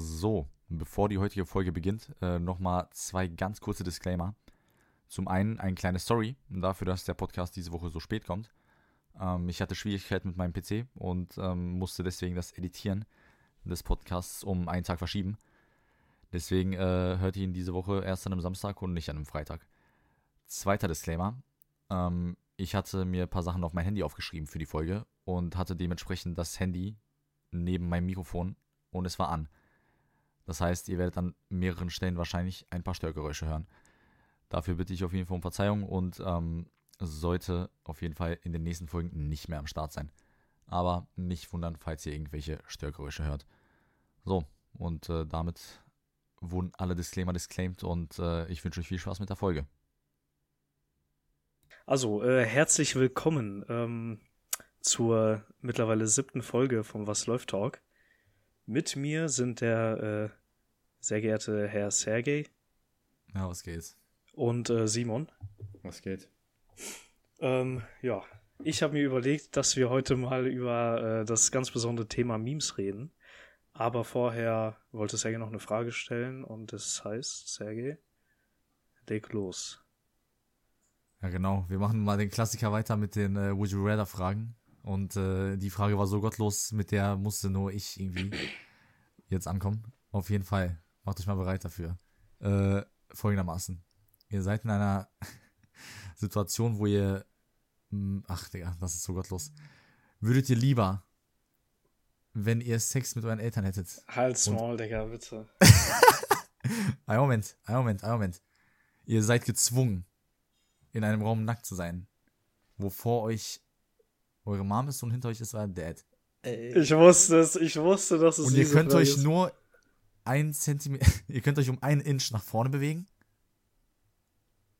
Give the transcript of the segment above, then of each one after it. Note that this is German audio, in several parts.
So, bevor die heutige Folge beginnt, äh, nochmal zwei ganz kurze Disclaimer. Zum einen eine kleine Story dafür, dass der Podcast diese Woche so spät kommt. Ähm, ich hatte Schwierigkeiten mit meinem PC und ähm, musste deswegen das Editieren des Podcasts um einen Tag verschieben. Deswegen äh, hört ihr ihn diese Woche erst an einem Samstag und nicht an einem Freitag. Zweiter Disclaimer. Ähm, ich hatte mir ein paar Sachen auf mein Handy aufgeschrieben für die Folge und hatte dementsprechend das Handy neben meinem Mikrofon und es war an. Das heißt, ihr werdet an mehreren Stellen wahrscheinlich ein paar Störgeräusche hören. Dafür bitte ich auf jeden Fall um Verzeihung und ähm, sollte auf jeden Fall in den nächsten Folgen nicht mehr am Start sein. Aber nicht wundern, falls ihr irgendwelche Störgeräusche hört. So, und äh, damit wurden alle Disclaimer disclaimed und äh, ich wünsche euch viel Spaß mit der Folge. Also, äh, herzlich willkommen ähm, zur mittlerweile siebten Folge vom Was läuft Talk. Mit mir sind der äh, sehr geehrte Herr Sergej. Ja, was geht's? Und äh, Simon. Was geht? Ähm, ja, ich habe mir überlegt, dass wir heute mal über äh, das ganz besondere Thema Memes reden. Aber vorher wollte Sergej noch eine Frage stellen und das heißt, Sergej, leg los. Ja, genau. Wir machen mal den Klassiker weiter mit den äh, Would You Rather Fragen. Und äh, die Frage war so gottlos, mit der musste nur ich irgendwie jetzt ankommen. Auf jeden Fall. Macht euch mal bereit dafür. Äh, folgendermaßen. Ihr seid in einer Situation, wo ihr. Mh, ach, Digga, das ist so gottlos. Würdet ihr lieber, wenn ihr Sex mit euren Eltern hättet? Halt small, Digga, bitte. ein Moment, ein Moment, ein Moment. Ihr seid gezwungen, in einem Raum nackt zu sein, wo vor euch eure Mom ist und hinter euch ist euer Dad. Ich wusste es, ich wusste, dass es Und ihr könnt euch ist. nur ein Zentimeter, ihr könnt euch um einen Inch nach vorne bewegen.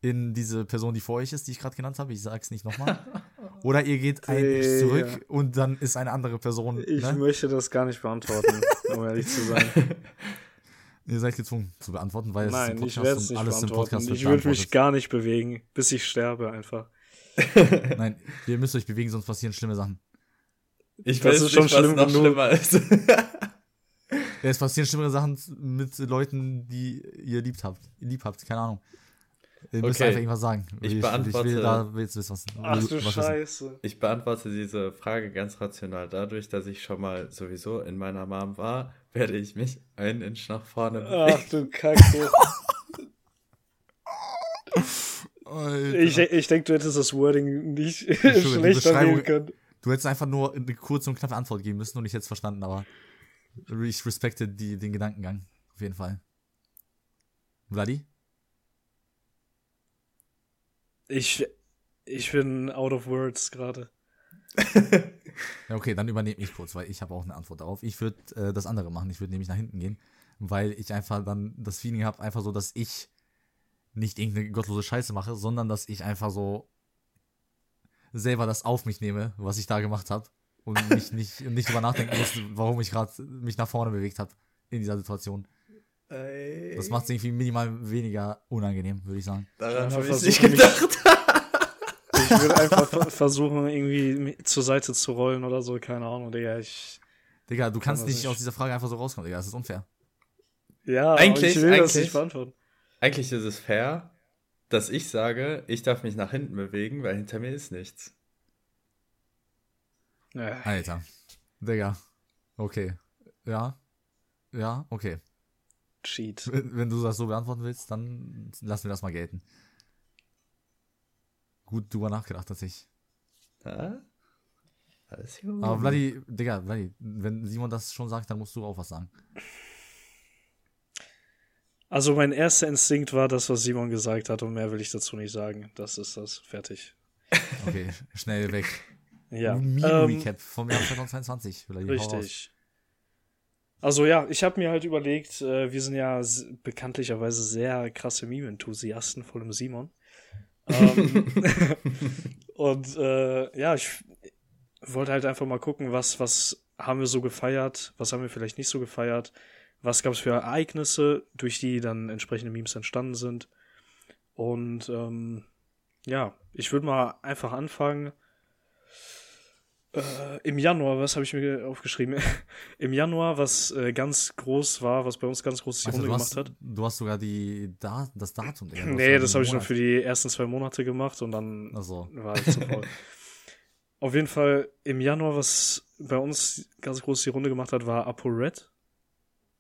In diese Person, die vor euch ist, die ich gerade genannt habe. Ich sag's nicht nochmal. Oder ihr geht ein Inch zurück und dann ist eine andere Person. Ich ne? möchte das gar nicht beantworten, um ehrlich zu sein. Ihr seid gezwungen zu beantworten, weil Nein, es ist ein Podcast ich und alles im Podcast Ich würde mich gar nicht bewegen, bis ich sterbe einfach. Nein, ihr müsst euch bewegen, sonst passieren schlimme Sachen. Ich das weiß ist schon nicht, schlimm was noch schlimmer ist. ja, es passieren schlimmere Sachen mit Leuten, die ihr liebt habt. Ihr lieb habt, keine Ahnung. Ihr müsst okay. einfach irgendwas sagen. Ich, ich beantworte. Ich will da willst du was, Ach du was Scheiße. Wissen. Ich beantworte diese Frage ganz rational. Dadurch, dass ich schon mal sowieso in meiner Mom war, werde ich mich einen Inch nach vorne bewegen. Ach du Kacke. ich, ich denke, du hättest das Wording nicht schlechter wählen können. Du hättest einfach nur eine kurze und knappe Antwort geben müssen und ich hätte es verstanden, aber ich respekte die, den Gedankengang. Auf jeden Fall. Vladi? Ich, ich bin out of words gerade. ja, okay, dann übernehme ich kurz, weil ich habe auch eine Antwort darauf. Ich würde äh, das andere machen. Ich würde nämlich nach hinten gehen, weil ich einfach dann das Feeling habe, einfach so, dass ich nicht irgendeine gottlose Scheiße mache, sondern dass ich einfach so selber das auf mich nehme, was ich da gemacht habe und mich nicht, nicht drüber nachdenken muss, warum ich gerade mich nach vorne bewegt habe in dieser Situation. Ey. Das macht es irgendwie minimal weniger unangenehm, würde ich sagen. Daran habe ich nicht gedacht. ich würde einfach versuchen, irgendwie zur Seite zu rollen oder so, keine Ahnung, Digga. Ich Digga, du kannst nicht, nicht aus dieser Frage einfach so rauskommen, Digga, das ist unfair. Ja, eigentlich, ich will eigentlich, das nicht beantworten. Eigentlich ist es fair, dass ich sage, ich darf mich nach hinten bewegen, weil hinter mir ist nichts. Ja. Alter. Digga. Okay. Ja. Ja, okay. Cheat. Wenn, du das so beantworten willst, dann lassen wir das mal gelten. Gut drüber nachgedacht, tatsächlich. Ja? Alles gut. Aber Vladi, Digga, Vladi, wenn Simon das schon sagt, dann musst du auch was sagen. Also mein erster Instinkt war das, was Simon gesagt hat und mehr will ich dazu nicht sagen. Das ist das. Fertig. Okay, schnell weg. ja. Meme-Recap ähm, vom Jahr 2022. Richtig. Also ja, ich habe mir halt überlegt, äh, wir sind ja bekanntlicherweise sehr krasse Meme-Enthusiasten, vor allem Simon. ähm, und äh, ja, ich wollte halt einfach mal gucken, was, was haben wir so gefeiert, was haben wir vielleicht nicht so gefeiert was gab es für Ereignisse, durch die dann entsprechende Memes entstanden sind. Und ähm, ja, ich würde mal einfach anfangen. Äh, Im Januar, was habe ich mir aufgeschrieben? Im Januar, was äh, ganz groß war, was bei uns ganz groß die Also, Runde gemacht hat. du hast sogar die, da, das Datum. Hast Nee, das habe ich nur für die ersten zwei Monate gemacht und dann Achso. war ich zu faul. Auf jeden Fall im Januar, was bei uns ganz groß die Runde gemacht hat, war Apo Red.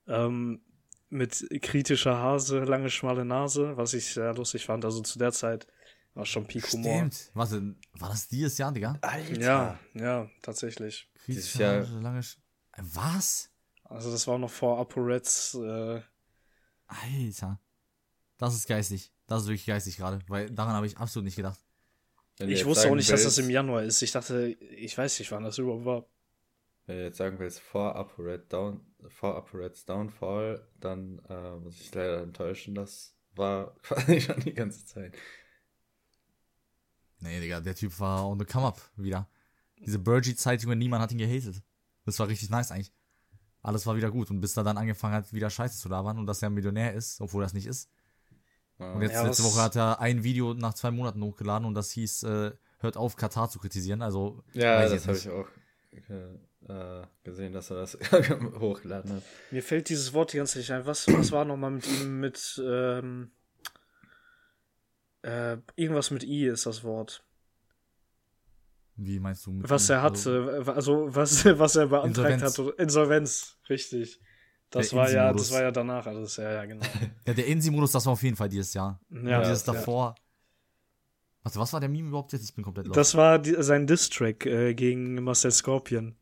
Ähm, mit kritischer Hase, lange, schmale Nase, was ich sehr lustig fand. Also zu der Zeit war schon Peak Humor. Stimmt. Warte, war das dieses Jahr, Digga? Alter. Ja, ja, tatsächlich. Dieses Kritische Jahr- Hase, lange Sch Was? Also das war noch vor Apo Reds. Äh, Alter. Das ist geistig. Das ist wirklich geistig gerade, weil daran habe ich absolut nicht gedacht. Wenn ich wusste auch nicht, dass das willst- im Januar ist. Ich dachte, ich weiß nicht, wann das überhaupt war. Wenn du jetzt sagen willst, vor ApoRed Down, vor ApoReds Downfall, dann äh, muss ich leider enttäuschen, das war quasi schon die ganze Zeit. Nee, Digga, der Typ war on the come up wieder. Diese Burgie-Zeit, Junge, niemand hat ihn gehatet. Das war richtig nice eigentlich. Alles war wieder gut. Und bis er dann angefangen hat, wieder Scheiße zu labern und dass er ein Millionär ist, obwohl das nicht ist. Ja. Und jetzt Ja, letzte Woche hat er ein Video nach zwei Monaten hochgeladen und das hieß, äh, hört auf, Katar zu kritisieren. Also, Ja, weiß das habe ich auch äh, gesehen, dass er das hochgeladen hat. Mir fällt dieses Wort die ganze Zeit nicht ein. Was, was war nochmal mit ihm mit ähm, äh, irgendwas mit I ist das Wort. Wie meinst du? mit Was ihm? er hatte, also was, was er beantragt Insolvenz. hat. Insolvenz, richtig. Das Der war ja, das war ja danach alles, ja, ja, genau. Ja, der Insi-Modus, das war auf jeden Fall dieses Jahr. Ja, und Ja, dieses ja. davor. Warte, was war der Meme überhaupt jetzt? Ich bin komplett lost. Das war die, sein Diss-Track äh, gegen Marcel Scorpion.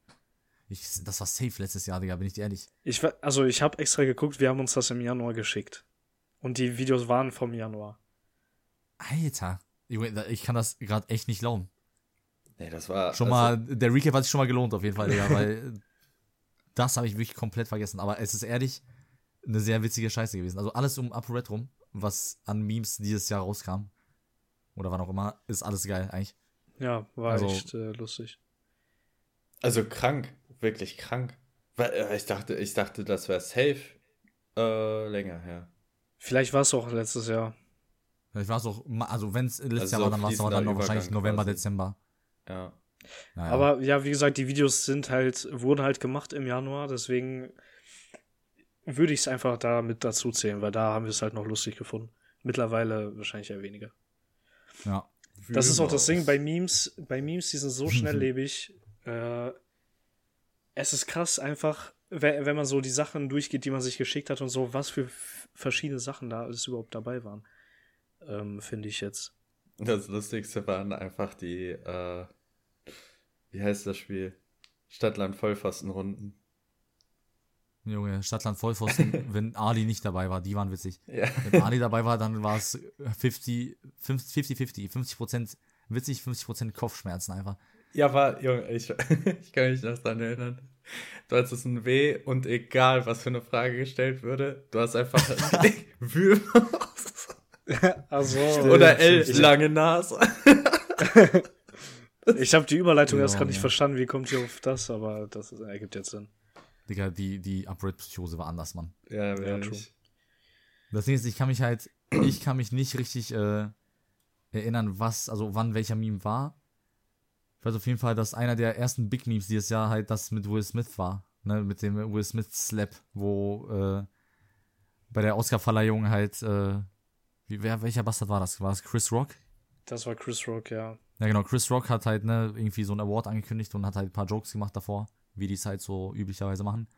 Ich, das war safe letztes Jahr, Digga, bin ich dir ehrlich. Ich, also ich habe extra geguckt, wir haben uns das im Januar geschickt. Und die Videos waren vom Januar. Alter. Ich kann das gerade echt nicht glauben. Nee, das war Schon also, mal, der Recap hat sich schon mal gelohnt auf jeden Fall, Digga, weil das habe ich wirklich komplett vergessen. Aber es ist ehrlich eine sehr witzige Scheiße gewesen. Also alles um ApoRed rum, was an Memes dieses Jahr rauskam, oder wann auch immer, ist alles geil eigentlich. Ja, war Also- echt äh, lustig. also krank, wirklich krank. Weil, äh, Ich dachte, ich dachte, das wäre safe äh, länger her. Vielleicht war es auch letztes Jahr. Vielleicht war es auch, also wenn es letztes Also Jahr war, dann war es dann noch wahrscheinlich November, quasi. Dezember. Ja. Naja. Aber ja, wie gesagt, die Videos sind halt, wurden halt gemacht im Januar, deswegen würde ich es einfach da mit dazu zählen, weil da haben wir es halt noch lustig gefunden. Mittlerweile wahrscheinlich eher weniger. Ja. Das ist auch das Ding bei Memes, bei Memes, die sind so schnelllebig. äh, es ist krass einfach, wenn, wenn man so die Sachen durchgeht, die man sich geschickt hat und so, was für verschiedene Sachen da alles überhaupt dabei waren. Ähm, Finde ich jetzt. Das Lustigste waren einfach die, äh, wie heißt das Spiel? Stadtland Vollpfostenrunden. Junge, Stadtland Vollpfosten, wenn Ali nicht dabei war, die waren witzig. Ja. Wenn Ali dabei war, dann war es 50, 50, 50, 50 Prozent witzig, 50 Prozent Kopfschmerzen einfach. Ja, war, Junge, ich, ich kann mich noch dran erinnern. Du hattest ein W und egal, was für eine Frage gestellt würde, du hast einfach Wühlmaus Also, oder L, lange Nase. ich habe die Überleitung erst Ja, gerade nicht ja. verstanden, wie kommt ihr auf das, aber das ergibt jetzt Sinn. Digga, die, die Upgrade-Psychose war anders, Mann. Ja, true. wirklich. Das Ding ist, ich kann mich halt, ich kann mich nicht richtig äh, erinnern, was, also wann welcher Meme war. Ich weiß auf jeden Fall, dass einer der ersten Big Memes dieses Jahr halt das mit Will Smith war. Ne, mit dem Will Smith Slap, wo äh, bei der Oscar-Verleihung halt, äh, wie, wer, welcher Bastard war das? War das Chris Rock? Das war Chris Rock, ja. Ja, genau, Chris Rock hat halt, ne, irgendwie so einen Award angekündigt und hat halt ein paar Jokes gemacht davor, wie die es halt so üblicherweise machen.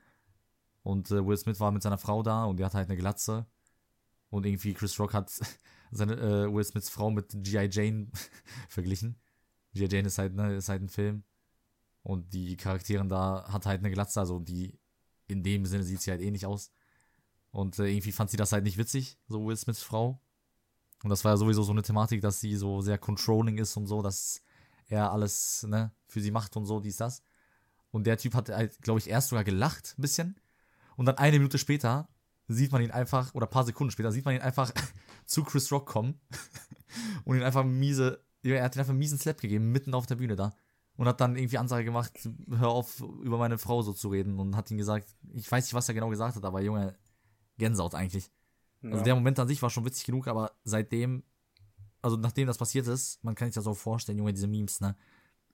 Und äh, Will Smith war mit seiner Frau da und die hat halt eine Glatze. Und irgendwie Chris Rock hat seine äh, Will Smiths Frau mit G.I. Jane verglichen. G.I. Jane ist halt, ne, ist halt ein Film. Und die Charakterin da hat halt eine Glatze, also die, in dem Sinne sieht sie halt ähnlich aus. Und äh, irgendwie fand sie das halt nicht witzig, so Will Smiths Frau. Und das war ja sowieso so eine Thematik, dass sie so sehr controlling ist und so, dass er alles, ne, für sie macht und so, dies, das. Und der Typ hat halt, glaube ich, erst sogar gelacht, ein bisschen. Und dann eine Minute später sieht man ihn einfach, oder ein paar Sekunden später, sieht man ihn einfach zu Chris Rock kommen und ihn einfach miese, er hat ihn einfach einen miesen Slap gegeben, mitten auf der Bühne da. Und hat dann irgendwie Ansage gemacht, hör auf, über meine Frau so zu reden. Und hat ihm gesagt, ich weiß nicht, was er genau gesagt hat, aber Junge, Gänsehaut eigentlich. Also Ja. der Moment an sich war schon witzig genug, aber seitdem, also nachdem das passiert ist, man kann sich das auch vorstellen, Junge, diese Memes, ne?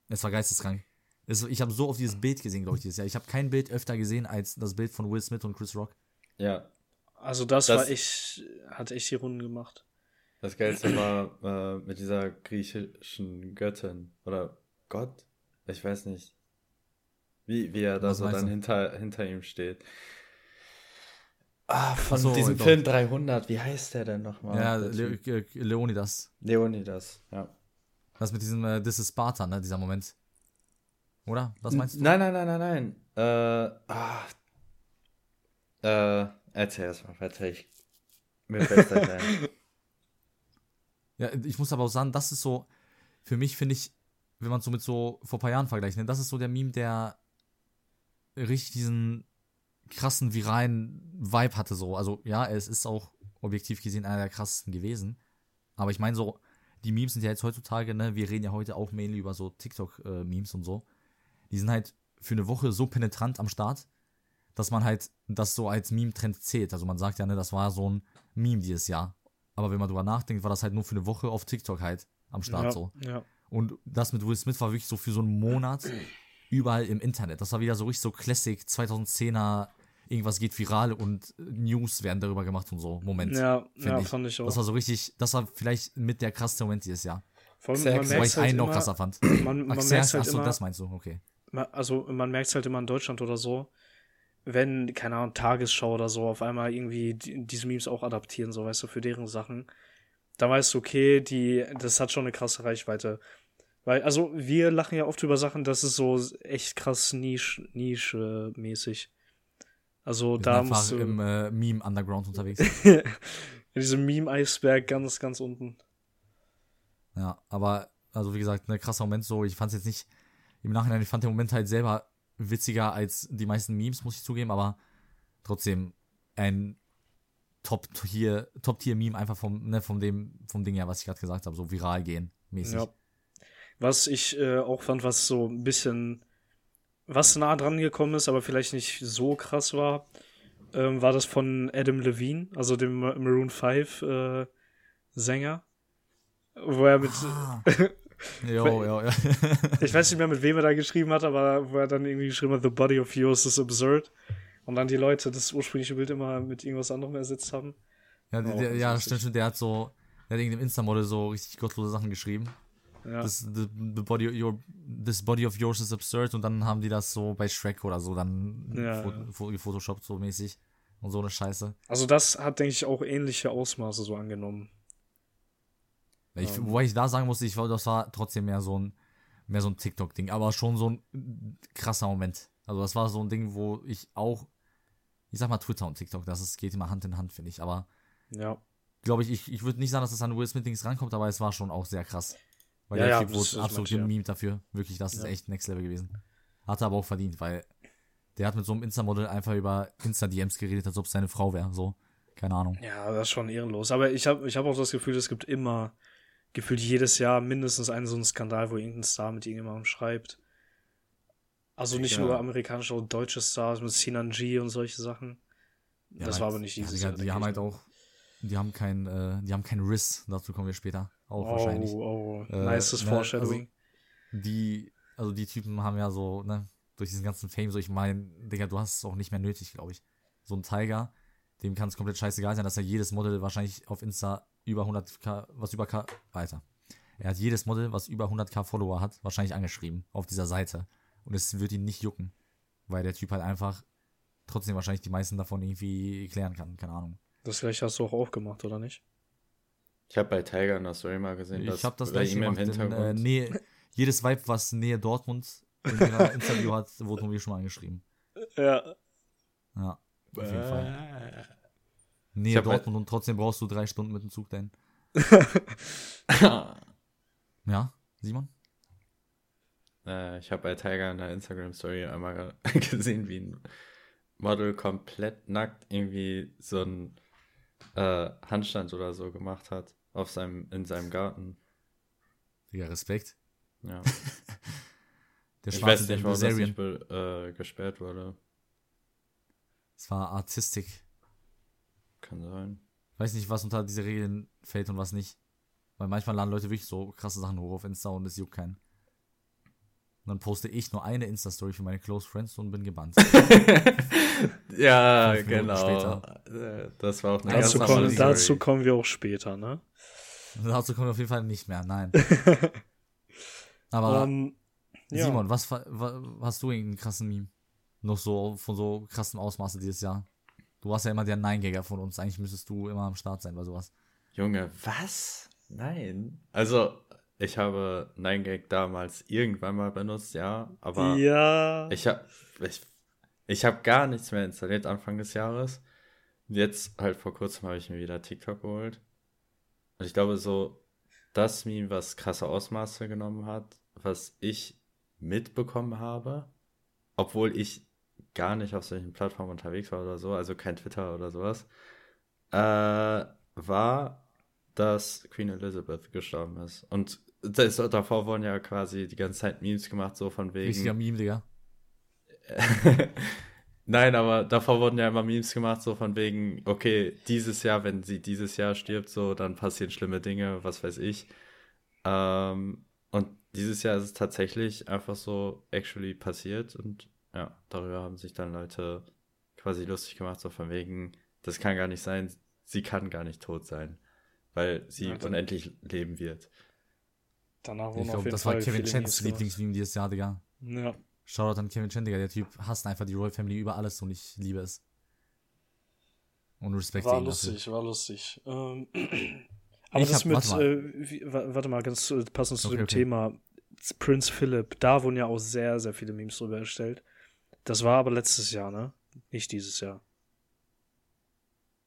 Es war geisteskrank. Ich habe so oft dieses Bild gesehen, glaube ich, dieses Jahr. Ich habe kein Bild öfter gesehen als das Bild von Will Smith und Chris Rock. Ja. Also das, Das- war echt, hat echt die Runden gemacht. Das Geilste war äh, mit dieser griechischen Göttin oder Gott, ich weiß nicht, wie, wie er da Was so dann du? hinter, hinter ihm steht. Ah, von so, diesem doch. Film 300, wie heißt der denn nochmal? ja, Le äh, Leonidas. Leonidas, ja. Das mit diesem äh, This is Sparta, ne, dieser Moment. Oder? Was meinst du? Nein, nein, nein, nein, nein. Äh, ah, äh, erzähl erst mal weiter, ich, mir fällt's nicht ein. Ja, ich muss aber auch sagen, das ist so, für mich finde ich, wenn man es so mit so vor ein paar Jahren vergleicht, ne, das ist so der Meme, der richtig diesen krassen viralen Vibe hatte so. Also ja, es ist auch objektiv gesehen einer der krassesten gewesen. Aber ich meine so, die Memes sind ja jetzt heutzutage, ne, wir reden ja heute auch mainly über so TikTok-Memes und so. Die sind halt für eine Woche so penetrant am Start, dass man halt das so als Meme-Trend zählt. Also man sagt ja, ne, das war so ein Meme dieses Jahr. Aber wenn man drüber nachdenkt, war das halt nur für eine Woche auf TikTok halt am Start ja, so. ja. Und das mit Will Smith war wirklich so für so einen Monat überall im Internet. Das war wieder so richtig so Classic 2010er, irgendwas geht viral und News werden darüber gemacht und so. Moment. Ja, ja ich. fand ich auch. Das war so richtig, das war vielleicht mit der krasseste Moment dieses Jahr. Vor allem, man merkt ich halt einen noch immer, krasser fand. man, man Ach, merkt halt achso, immer, das meinst du, okay. Also man merkt halt immer in Deutschland oder so, wenn, keine Ahnung, Tagesschau oder so auf einmal irgendwie die, diese Memes auch adaptieren, so weißt du, für deren Sachen, da weißt du, okay, die, das hat schon eine krasse Reichweite. Weil, also, wir lachen ja oft über Sachen, das ist so echt krass Nische, Nische-mäßig. Also, Wir sind da musst du, im äh, Meme-Underground unterwegs. in diesem Meme-Eisberg ganz, ganz unten. Ja, aber, also wie gesagt, ein krasser Moment so. Ich fand es jetzt nicht, im Nachhinein, ich fand den Moment halt selber witziger als die meisten Memes, muss ich zugeben, aber trotzdem ein Top-Tier, Top-Tier-Meme einfach vom, ne, vom dem, vom Ding her, was ich gerade gesagt habe, so viral gehen, mäßig. Ja. Was ich äh, auch fand, was so ein bisschen, was nah dran gekommen ist, aber vielleicht nicht so krass war, ähm, war das von Adam Levine, also dem Ma- Maroon 5 äh, Sänger. Wo er mit, Ah. Jo, jo, ja. ich weiß nicht mehr, mit wem er da geschrieben hat, aber wo er dann irgendwie geschrieben hat, The body of yours is absurd. Und dann die Leute das ursprüngliche Bild immer mit irgendwas anderem ersetzt haben. ja, Oh, der, ja stimmt, stimmt, der hat so, der hat irgendeinem Insta-Model so richtig gottlose Sachen geschrieben. Ja. Das, the, the body, your, this body of yours is absurd und dann haben die das so bei Shrek oder so dann Ja, ja. gefotoshoppt so mäßig und so eine Scheiße. Also das hat, denke ich, auch ähnliche Ausmaße so angenommen. Ich. Wobei ich da sagen musste, ich war, das war trotzdem mehr so ein, mehr so ein TikTok-Ding, aber schon so ein krasser Moment. Also das war so ein Ding, wo ich auch, ich sag mal Twitter und TikTok, das ist, geht immer Hand in Hand, finde ich. Aber Ja. glaube ich, ich, ich würde nicht sagen, dass es an Will Smith-Dings rankommt, aber es war schon auch sehr krass. Weil Ja, der Typ das- wurde das absolut ich, ja. gemimt dafür. Wirklich, das ist echt Next Level gewesen. Hat er aber auch verdient, weil der hat mit so einem Insta-Model einfach über Insta-DMs geredet, als ob es seine Frau wäre. So, keine Ahnung. Ja, das ist schon ehrenlos. Aber ich habe ich hab auch das Gefühl, es gibt immer, gefühlt jedes Jahr mindestens einen so einen Skandal, wo irgendein Star mit irgendjemandem schreibt. Also nicht Ja. nur amerikanische und deutsche Stars mit Sinan G und solche Sachen. Ja, das halt- war aber nicht ja, dieses Digga, Jahr. Die haben halt auch, die haben kein, äh, die haben kein Riss, dazu kommen wir später. Auch Oh, wahrscheinlich. oh, Äh, nices ne, Foreshadowing. Die, also die Typen haben ja so, ne, durch diesen ganzen Fame, so ich meine, Digga, du hast es auch nicht mehr nötig, glaube ich. So ein Tiger, dem kann es komplett scheißegal sein, dass er jedes Model wahrscheinlich auf Insta über 100k, was über K, Alter. Er hat jedes Model, was über 100k Follower hat, wahrscheinlich angeschrieben auf dieser Seite. Und es wird ihn nicht jucken, weil der Typ halt einfach trotzdem wahrscheinlich die meisten davon irgendwie klären kann, keine Ahnung. Das gleiche hast du auch aufgemacht, oder nicht? Ich habe bei Tiger in der Story mal gesehen, Ich habe das bei gleich ihm im gemacht. In, äh, Hintergrund. Nähe, jedes Vibe, was Nähe Dortmund in ihrer Interview hat, wurde von mir schon mal angeschrieben. Ja. Ja, auf jeden Äh. Fall. Nähe halt- Dortmund und trotzdem brauchst du drei Stunden mit dem Zug dahin. Ja, Simon? Äh, ich habe bei Tiger in der Instagram-Story einmal gesehen, wie ein Model komplett nackt irgendwie so einen äh, Handstand oder so gemacht hat auf seinem, in seinem Garten. Digga, Respekt. Ja. Der ich weiß nicht, warum das nicht äh, gesperrt wurde. Es war Artistik. Kann sein. Weiß nicht, was unter diese Regeln fällt und was nicht. Weil manchmal laden Leute wirklich so krasse Sachen hoch auf Insta und es juckt keinen. Und dann poste ich nur eine Insta-Story für meine Close Friends und bin gebannt. ja, genau. später. Das war auch eine Dazu ganz kommen, Story. dazu kommen wir auch später, ne? Dazu kommen wir auf jeden Fall nicht mehr, nein. Aber Ähm, ja. Simon, was, fa- wa- hast du irgendeinen krassen Meme? Noch so von so krassem Ausmaße dieses Jahr? Du warst ja immer der Nein-Gagger von uns. Eigentlich müsstest du immer am Start sein bei sowas. Junge, was? Nein. Also, ich habe 9gag damals irgendwann mal benutzt, ja, aber ja. ich habe ich, ich hab gar nichts mehr installiert Anfang des Jahres. Jetzt halt vor kurzem habe ich mir wieder TikTok geholt. Und ich glaube, so das Meme, was krasse Ausmaße genommen hat, was ich mitbekommen habe, obwohl ich gar nicht auf solchen Plattformen unterwegs war oder so, also kein Twitter oder sowas, äh, war, dass Queen Elizabeth gestorben ist. Und das, davor wurden ja quasi die ganze Zeit Memes gemacht, so von wegen. Richtiger Meme, Digga. Nein, aber davor wurden ja immer Memes gemacht, so von wegen, okay, dieses Jahr, wenn sie dieses Jahr stirbt, so, dann passieren schlimme Dinge, was weiß ich. Ähm, und dieses Jahr ist es tatsächlich einfach so actually passiert und ja, darüber haben sich dann Leute quasi lustig gemacht, so von wegen, das kann gar nicht sein, sie kann gar nicht tot sein, weil sie Ja, dann- unendlich leben wird. Danach Ich wurden auf glaube, das war Fall Kevin Chens Memes gemacht. Lieblingsmeme dieses Jahr, Digga. Ja. Shoutout an Kevin Chen, Digga. Der Typ hasst einfach die Royal Family über alles und ich liebe es. Und Respekt War dafür. lustig, war lustig. Ähm, aber Ich das hab- mit, warte mal. äh, wie, warte mal, ganz äh, passend zu Okay, dem okay. Thema Prince Philip, da wurden ja auch sehr, sehr viele Memes drüber erstellt. Das war aber letztes Jahr, ne? Nicht dieses Jahr.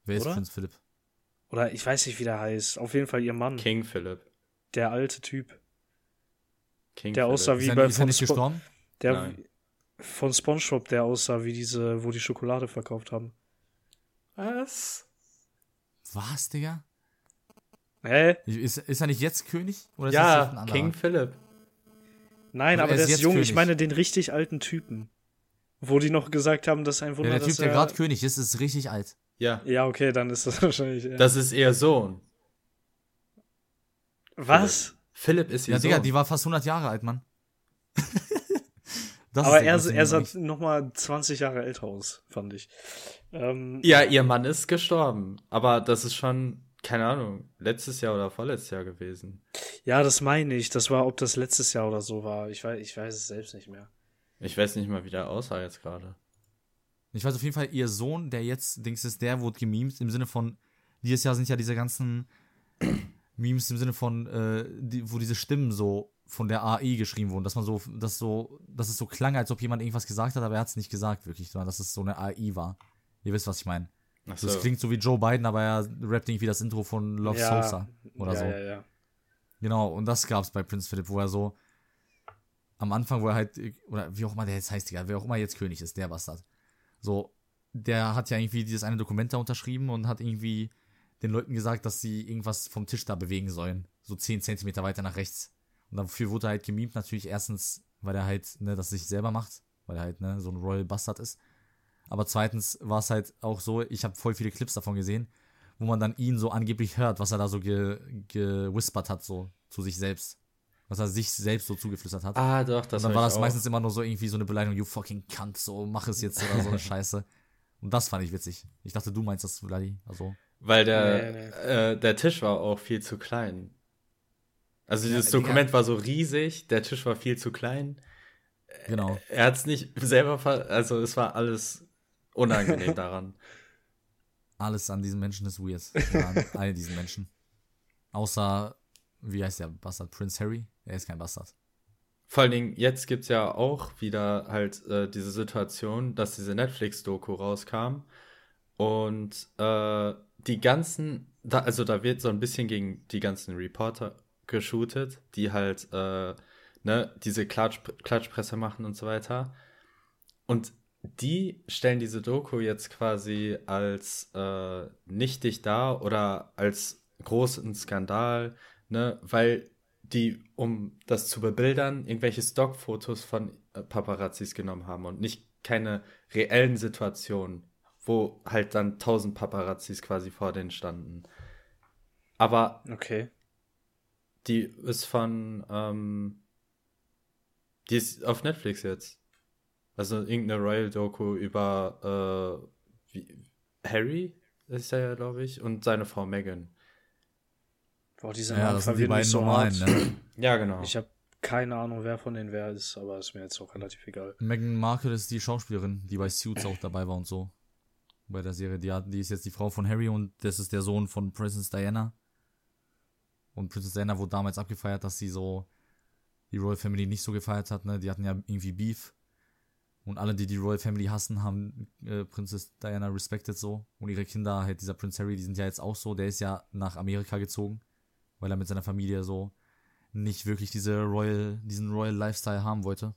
Wer ist Oder? Prinz Philipp? Oder ich weiß nicht, wie der heißt. Auf jeden Fall ihr Mann. King Philip. Der alte Typ. King Der Philip. aussah wie Ist er, bei ist er von nicht gestorben? Der Nein. von SpongeBob, der aussah wie diese, wo die Schokolade verkauft haben. Was? Was, Digga? Hä? Ist, ist er nicht jetzt König? Oder ist das ein Ja, anderer? King Philip. Nein, Also aber er der ist ist jung. König. Ich meine den richtig alten Typen. Wo die noch gesagt haben, dass ein Wunder, Ja, der Typ, dass der er... gerade König ist, ist richtig alt. Ja, Ja, okay, dann ist das wahrscheinlich. Ja. das ist ihr Sohn. Was? Philipp ist ihr Ja, Sohn. Digga, die war fast 100 Jahre alt, Mann. Das Aber er, er sah nochmal 20 Jahre älter aus, fand ich. Ähm, ja, ihr Mann ist gestorben. Aber das ist schon, keine Ahnung, letztes Jahr oder vorletztes Jahr gewesen. ja, das meine ich. Das war, ob das letztes Jahr oder so war. Ich weiß, ich weiß es selbst nicht mehr. Ich weiß nicht mal, wie der aussah jetzt gerade. Ich weiß auf jeden Fall, ihr Sohn, der jetzt, Dings ist, der wurde gemimt im Sinne von, dieses Jahr sind ja diese ganzen Memes im Sinne von, äh, die, wo diese Stimmen so von der AI geschrieben wurden, dass man so, dass so, dass es so klang, als ob jemand irgendwas gesagt hat, aber er hat es nicht gesagt, wirklich, sondern dass es so eine AI war. Ihr wisst, was ich meine. Ach Das so. klingt so wie Joe Biden, aber er rappt irgendwie das Intro von Love ja, Sosa oder ja, so. Ja, ja. Genau, und das gab's bei Prince Philip, wo er so am Anfang, wo er halt, oder wie auch immer der jetzt heißt, Digga, wer auch immer jetzt König ist, der Bastard. So, der hat ja irgendwie dieses eine Dokument da unterschrieben und hat irgendwie den Leuten gesagt, dass sie irgendwas vom Tisch da bewegen sollen. So 10 Zentimeter weiter nach rechts. Und dafür wurde er halt gemimt, natürlich erstens, weil er halt, ne, das sich selber macht, weil er halt, ne, so ein Royal Bastard ist. Aber zweitens war es halt auch so, ich habe voll viele Clips davon gesehen, wo man dann ihn so angeblich hört, was er da so ge, gewhispert hat, so zu sich selbst. Was er sich selbst so zugeflüstert hat. Ah, doch, das und dann war das auch. meistens immer nur so irgendwie so eine Beleidigung, you fucking cunt, so mach es jetzt oder so eine Scheiße. Und das fand ich witzig. Ich dachte, du meinst das, Vladi. Also, Weil der, Nee, nee. Äh, der Tisch war auch viel zu klein. Also dieses Digga. Dokument war so riesig, der Tisch war viel zu klein. genau. Er hat es nicht selber, ver also es war alles unangenehm daran. Alles an diesen Menschen ist weird. Ja, an all diesen Menschen. Außer, wie heißt der Bastard? Prince Harry? Er ist kein Bastard. Vor allen Dingen, jetzt gibt es ja auch wieder halt äh, diese Situation, dass diese Netflix-Doku rauskam und äh, die ganzen, da, also da wird so ein bisschen gegen die ganzen Reporter geshootet, die halt äh, ne, diese Klatsch, Klatschpresse machen und so weiter. Und die stellen diese Doku jetzt quasi als äh, nichtig dar oder als großen Skandal, ne, weil die, um das zu bebildern, irgendwelche Stockfotos von äh, Paparazzis genommen haben und nicht keine reellen Situationen, wo halt dann tausend Paparazzis quasi vor denen standen. Aber Okay. die ist von, ähm, Die ist auf Netflix jetzt. Also irgendeine Royal-Doku über äh, wie, Harry ist er ja, glaube ich, und seine Frau Megan. Boah, diese Ja, Namen das sind die verwirren mich beiden so normalen, ne? Ja, genau. Ich habe keine Ahnung, wer von denen wer ist, aber ist mir jetzt auch relativ egal. Meghan Markle ist die Schauspielerin, die bei Suits auch dabei war und so. Bei der Serie. Die, hat, die ist jetzt die Frau von Harry und das ist der Sohn von Princess Diana. Und Princess Diana wurde damals abgefeiert, dass sie so die Royal Family nicht so gefeiert hat, ne? Die hatten ja irgendwie Beef. Und alle, die die Royal Family hassen, haben äh, Princess Diana respected so. Und ihre Kinder, halt dieser Prinz Harry, die sind ja jetzt auch so. Der ist ja nach Amerika gezogen, weil er mit seiner Familie so nicht wirklich diese Royal, diesen Royal Lifestyle haben wollte.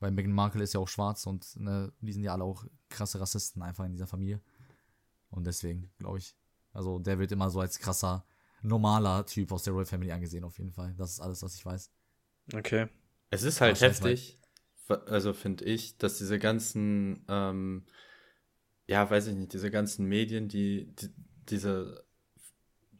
Weil Meghan Markle ist ja auch schwarz und ne, die sind ja alle auch krasse Rassisten einfach in dieser Familie. Und deswegen, glaube ich. Also der wird immer so als krasser, normaler Typ aus der Royal Family angesehen, auf jeden Fall. Das ist alles, was ich weiß. Okay. Es ist halt heftig, also finde ich, dass diese ganzen, ähm, ja, weiß ich nicht, diese ganzen Medien, die, die diese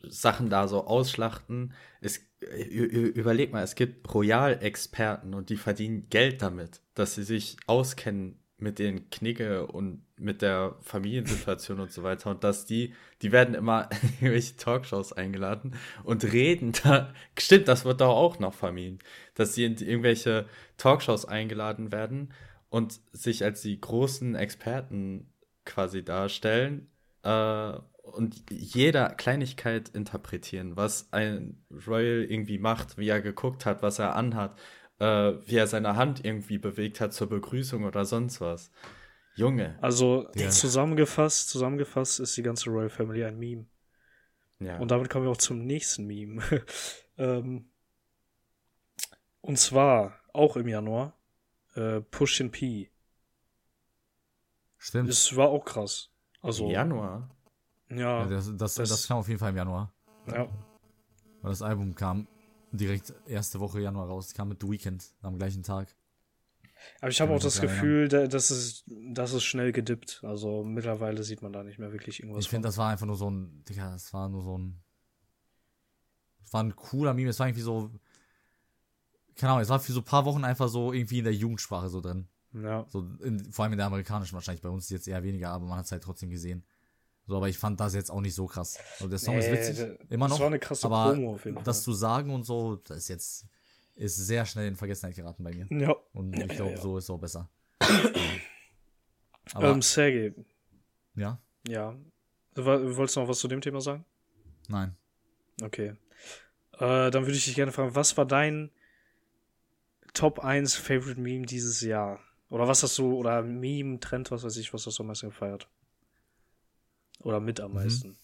Sachen da so ausschlachten. Es, überleg mal, es gibt Royal-Experten und die verdienen Geld damit, dass sie sich auskennen mit den Knigge und mit der Familiensituation und so weiter und dass die, die werden immer in irgendwelche Talkshows eingeladen und reden da, stimmt, das wird doch auch noch vermieden, dass sie in irgendwelche Talkshows eingeladen werden und sich als die großen Experten quasi darstellen äh, und jeder Kleinigkeit interpretieren, was ein Royal irgendwie macht, wie er geguckt hat, was er anhat, äh, wie er seine Hand irgendwie bewegt hat zur Begrüßung oder sonst was. Junge. Also Ja. zusammengefasst, zusammengefasst ist die ganze Royal Family ein Meme. Ja. Und damit kommen wir auch zum nächsten Meme. ähm, und zwar auch im Januar äh, Push P. Stimmt. Das war auch krass. Also Januar. Ja, ja, das, das, das- das kam auf jeden Fall im Januar. ja. Weil das Album kam direkt erste Woche Januar raus. Kam mit The Weeknd am gleichen Tag. Aber ich habe auch das Gefühl, da- dass es, dass es schnell gedippt. Also mittlerweile sieht man da nicht mehr wirklich irgendwas. Ich finde, das war einfach nur so ein, Digga, das war nur so ein, es war ein cooler Meme, es war irgendwie so, keine Ahnung, es war für so ein paar Wochen einfach so irgendwie in der Jugendsprache so drin. ja. So in, vor allem in der amerikanischen wahrscheinlich, bei uns jetzt eher weniger, aber man hat es halt trotzdem gesehen. So, aber ich fand das jetzt auch nicht so krass. Also der Song ist Nee, witzig, der- immer noch. Das war eine krasse aber Promo auf jeden Fall. das zu sagen und so, das ist jetzt, ist sehr schnell in Vergessenheit geraten bei mir. ja. Und ich glaube, ja. so ist es auch besser. aber, Ähm, Sergej, ja, ja. Wolltest du noch was zu dem Thema sagen? nein. Okay. Äh, dann würde ich dich gerne fragen, was war dein Top 1 Favorite Meme dieses Jahr? Oder was hast du, oder Meme, Trend, was weiß ich, was hast du am meisten gefeiert? Oder mit am Mhm. meisten?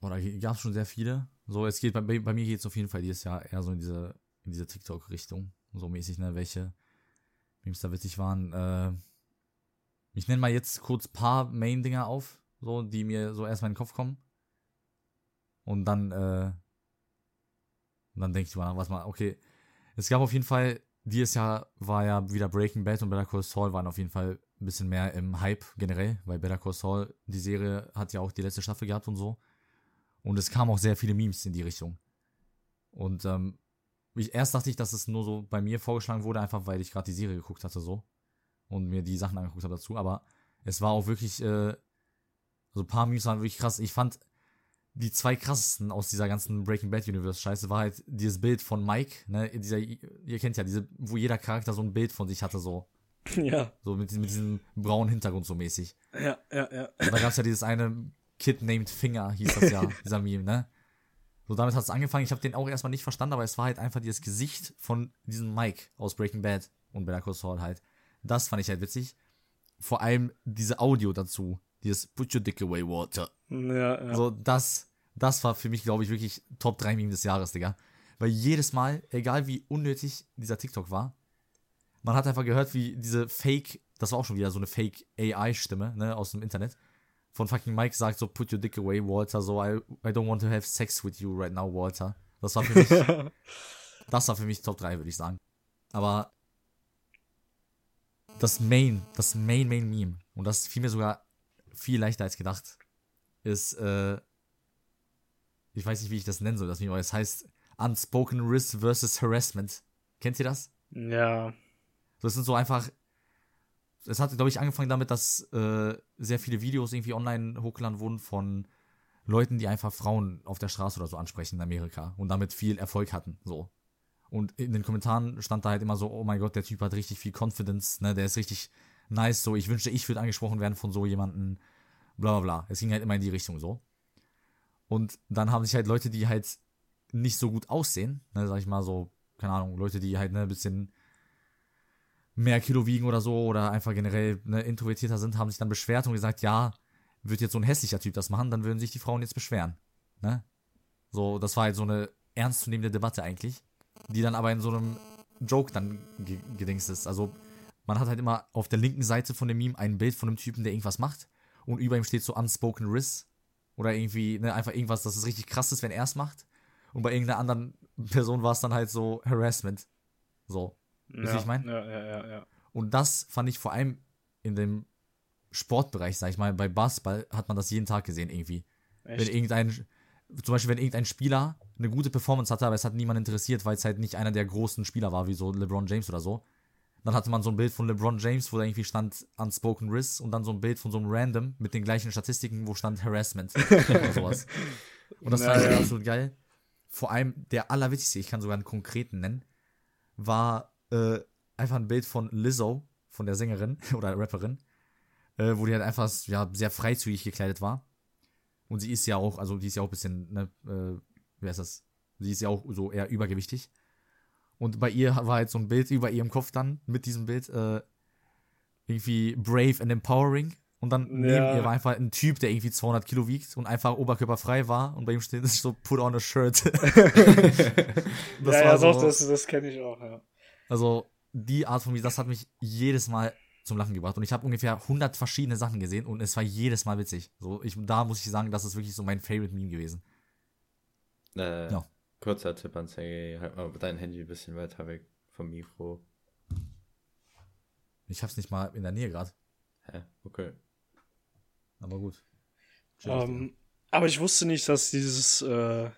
Oder gab es schon sehr viele. So, es geht bei, bei mir geht es auf jeden Fall dieses Jahr eher so in diese, in diese TikTok-Richtung. So mäßig, ne, welche Memes da witzig waren. Äh, ich nenne mal jetzt kurz paar Main-Dinger auf, so, die mir so erstmal in den Kopf kommen. Und dann, äh, und dann denke ich mal, was mal, okay. Es gab auf jeden Fall, dieses Jahr war ja wieder Breaking Bad und Better Call Saul waren auf jeden Fall ein bisschen mehr im Hype generell, weil Better Call Saul, die Serie hat ja auch die letzte Staffel gehabt und so. Und es kamen auch sehr viele Memes in die Richtung. Und ähm, ich, erst dachte ich, dass es nur so bei mir vorgeschlagen wurde, einfach weil ich gerade die Serie geguckt hatte so. Und mir die Sachen angeguckt habe dazu. Aber es war auch wirklich, äh, so ein paar Memes waren wirklich krass. Ich fand die zwei krassesten aus dieser ganzen Breaking Bad Universe Scheiße war halt dieses Bild von Mike, ne, dieser, ihr kennt ja diese, wo jeder Charakter so ein Bild von sich hatte, so, ja, so mit, diesem- mit diesem braunen Hintergrund so mäßig. ja, ja, ja. Und da gab's ja dieses eine Kid named Finger, hieß das ja, dieser Meme, ne? So, damit hat es angefangen. Ich habe den auch erstmal nicht verstanden, aber es war halt einfach dieses Gesicht von diesem Mike aus Breaking Bad und Better Call Saul halt. Das fand ich halt witzig. Vor allem diese Audio dazu. Dieses Put your dick away, Water. Ja, ja. So, das, das war für mich, glaube ich, wirklich Top 3 Meme des Jahres, Digga. Weil jedes Mal, egal wie unnötig dieser TikTok war, man hat einfach gehört, wie diese Fake, das war auch schon wieder so eine Fake AI-Stimme, ne, aus dem Internet, von fucking Mike sagt so, put your dick away, Walter, so, I, I don't want to have sex with you right now, Walter. Das war für mich, das war für mich Top 3, würde ich sagen. Aber das Main, das Main, Main Meme, und das fiel mir sogar viel leichter als gedacht, ist, äh, ich weiß nicht, wie ich das nennen soll, das Meme, aber es heißt Unspoken Risk versus Harassment. Kennt ihr das? Ja. Das sind so einfach. Es hat, glaube ich, angefangen damit, dass äh, sehr viele Videos irgendwie online hochgeladen wurden von Leuten, die einfach Frauen auf der Straße oder so ansprechen in Amerika und damit viel Erfolg hatten. So. Und in den Kommentaren stand da halt immer so, oh mein Gott, der Typ hat richtig viel Confidence, ne, der ist richtig nice, so, ich wünschte, ich würde angesprochen werden von so jemanden, bla bla bla. Es ging halt immer in die Richtung so. Und dann haben sich halt Leute, die halt nicht so gut aussehen, ne, sag ich mal so, keine Ahnung, Leute, die halt ne, ein bisschen mehr Kilo wiegen oder so oder einfach generell ne, introvertierter sind, haben sich dann beschwert und gesagt, ja, wird jetzt so ein hässlicher Typ das machen, dann würden sich die Frauen jetzt beschweren. Ne? So, das war halt so eine ernstzunehmende Debatte eigentlich, die dann aber in so einem Joke dann gedingst ist. Also, man hat halt immer auf der linken Seite von dem Meme ein Bild von einem Typen, der irgendwas macht und über ihm steht so Unspoken Riss oder irgendwie, ne, einfach irgendwas, das ist richtig krass ist, wenn er es macht. Und bei irgendeiner anderen Person war es dann halt so Harassment. So. Wisst ja, ich meine? Ja, ja, ja, ja. Und das fand ich vor allem in dem Sportbereich, sag ich mal, bei Basketball hat man das jeden Tag gesehen irgendwie. Echt? Wenn irgendein, zum Beispiel, wenn irgendein Spieler eine gute Performance hatte, aber es hat niemand interessiert, weil es halt nicht einer der großen Spieler war, wie so LeBron James oder so. Dann hatte man so ein Bild von LeBron James, wo da irgendwie stand Unspoken Risk und dann so ein Bild von so einem Random mit den gleichen Statistiken, wo stand Harassment oder sowas. Und das war ja. absolut geil. Vor allem der allerwitzigste, ich kann sogar einen konkreten nennen, war äh, einfach ein Bild von Lizzo, von der Sängerin oder Rapperin, äh, wo die halt einfach ja, sehr freizügig gekleidet war. Und sie ist ja auch, also die ist ja auch ein bisschen, ne, äh, wie heißt das? Sie ist ja auch so eher übergewichtig. Und bei ihr war halt so ein Bild über ihrem Kopf dann mit diesem Bild äh, irgendwie brave and empowering. Und dann ja. neben ihr war einfach ein Typ, der irgendwie 200 Kilo wiegt und einfach oberkörperfrei war. Und bei ihm steht es so, put on a shirt. ja, ja, so, doch, das, das kenne ich auch, ja. Also, die Art von Video, das hat mich jedes Mal zum Lachen gebracht. Und ich habe ungefähr 100 verschiedene Sachen gesehen und es war jedes Mal witzig. So, ich, da muss ich sagen, das ist wirklich so mein Favorite Meme gewesen. Äh, ja. Kurzer Tipp an Sergej, halt mal dein Handy ein bisschen weiter weg vom Mikro. Ich hab's nicht mal in der Nähe gerade. Hä? Okay. Aber gut. Um, ähm, aber ich wusste nicht, dass dieses, äh,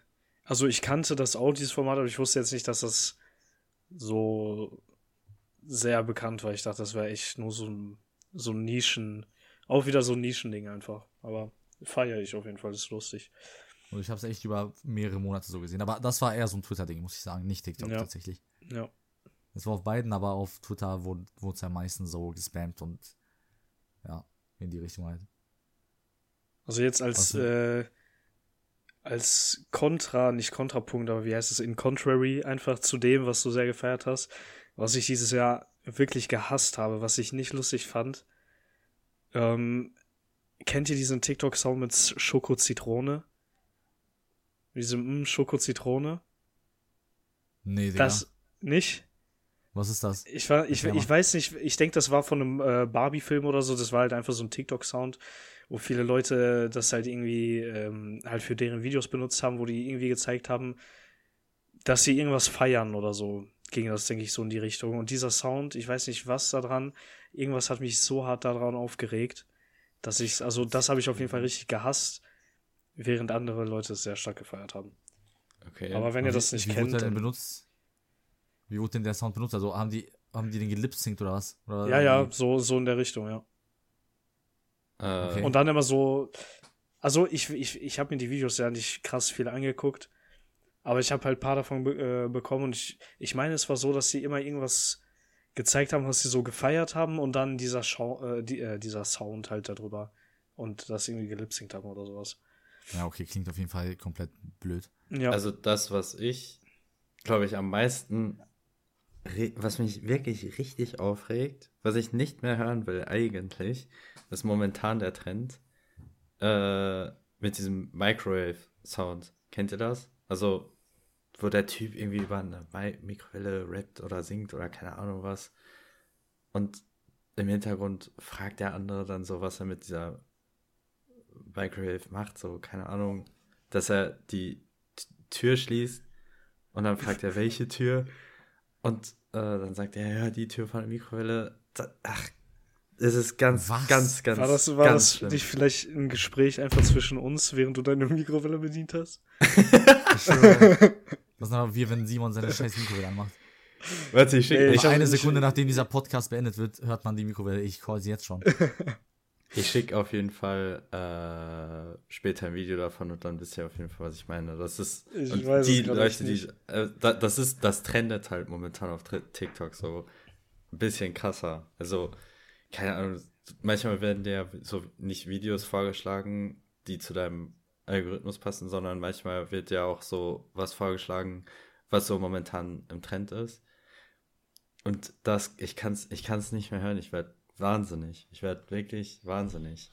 also ich kannte das auch, dieses Format, aber ich wusste jetzt nicht, dass das so sehr bekannt war. Ich dachte, das wäre echt nur so ein, so ein Nischen, auch wieder so ein Nischending einfach. Aber feiere ich auf jeden Fall, das ist lustig. Und ich habe es echt über mehrere Monate so gesehen. Aber das war eher so ein Twitter-Ding, muss ich sagen, nicht TikTok ja. tatsächlich. Ja. Es war auf beiden, aber auf Twitter wurde es am meisten so gespammt und ja, in die Richtung halt. Also jetzt als, äh, als Kontra, nicht Kontrapunkt, aber wie heißt es, in Contrary einfach zu dem, was du sehr gefeiert hast, was ich dieses Jahr wirklich gehasst habe, was ich nicht lustig fand. Ähm, kennt ihr diesen TikTok-Sound mit Schoko-Zitrone? Diese mm, Schoko-Zitrone? Nee, Digga. Das nicht? Was ist das? Ich, war, ich, ich weiß nicht, ich denke, das war von einem äh, Barbie-Film oder so. Das war halt einfach so ein TikTok-Sound, wo viele Leute das halt irgendwie ähm, halt für deren Videos benutzt haben, wo die irgendwie gezeigt haben, dass sie irgendwas feiern oder so. Ging das, denke ich, so in die Richtung. Und dieser Sound, ich weiß nicht, was da dran, irgendwas hat mich so hart daran aufgeregt, dass ich, also das habe ich auf jeden Fall richtig gehasst, während andere Leute es sehr stark gefeiert haben. Okay. Aber wenn ihr das nicht wie kennt. Wurde denn benutzt? Wie wurde denn der Sound benutzt? Also haben die, haben die den gelipsingt oder was? Oder ja, ja, so, so in der Richtung, ja. Äh, okay. Und dann immer so, also ich, ich, ich habe mir die Videos ja nicht krass viel angeguckt, aber ich habe halt ein paar davon be äh, bekommen und ich, ich meine, es war so, dass sie immer irgendwas gezeigt haben, was sie so gefeiert haben und dann dieser, Schau äh, die, äh, dieser Sound halt darüber und das irgendwie gelipsingt haben oder sowas. Ja, okay, klingt auf jeden Fall komplett blöd. Ja. Also das, was ich, glaube ich, am meisten was mich wirklich richtig aufregt, was ich nicht mehr hören will eigentlich, ist momentan der Trend äh, mit diesem Microwave-Sound. Kennt ihr das? Also, wo der Typ irgendwie über eine Mikrowelle rappt oder singt oder keine Ahnung was. Und im Hintergrund fragt der andere dann so, was er mit dieser Microwave macht, so, keine Ahnung, dass er die Tür schließt und dann fragt er, welche Tür? Und äh, dann sagt er, ja, die Tür von der Mikrowelle. Da, ach, es ist ganz, Was? ganz, ganz. War das, war das nicht vielleicht ein Gespräch einfach zwischen uns, während du deine Mikrowelle bedient hast? das ist aber wie wenn Simon seine scheiß Mikrowelle anmacht. Warte, ich schicke Nee, ich, eine Sekunde nachdem dieser Podcast beendet wird, hört man die Mikrowelle. Ich call sie jetzt schon. ich schick auf jeden Fall äh, später ein Video davon und dann wisst ihr auf jeden Fall, was ich meine. Das ist Ich es die Leute, die äh, da, das ist das trendet halt momentan auf TikTok so ein bisschen krasser. Also keine Ahnung, manchmal werden dir so nicht Videos vorgeschlagen, die zu deinem Algorithmus passen, sondern manchmal wird ja auch so was vorgeschlagen, was so momentan im Trend ist. Und das, ich kann's, ich kann's nicht mehr hören. Ich werde wahnsinnig. Ich werde wirklich wahnsinnig.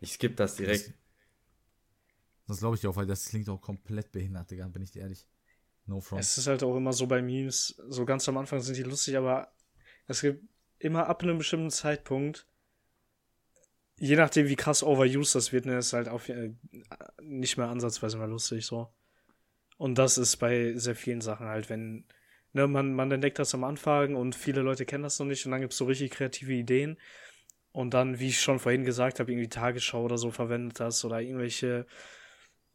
Ich skippe das direkt. Das glaube ich auch, weil das klingt auch komplett behindert, Digga, bin ich dir ehrlich. No front. Es ist halt auch immer so bei Memes, so ganz am Anfang sind die lustig, aber es gibt immer ab einem bestimmten Zeitpunkt, je nachdem wie krass overused das wird, ne, ist halt auf, äh, nicht mehr ansatzweise mehr lustig, so. Und das ist bei sehr vielen Sachen halt, wenn, ne, man, man entdeckt das am Anfang und viele Leute kennen das noch nicht und dann gibt's so richtig kreative Ideen und dann, wie ich schon vorhin gesagt habe, irgendwie Tagesschau oder so verwendet das oder irgendwelche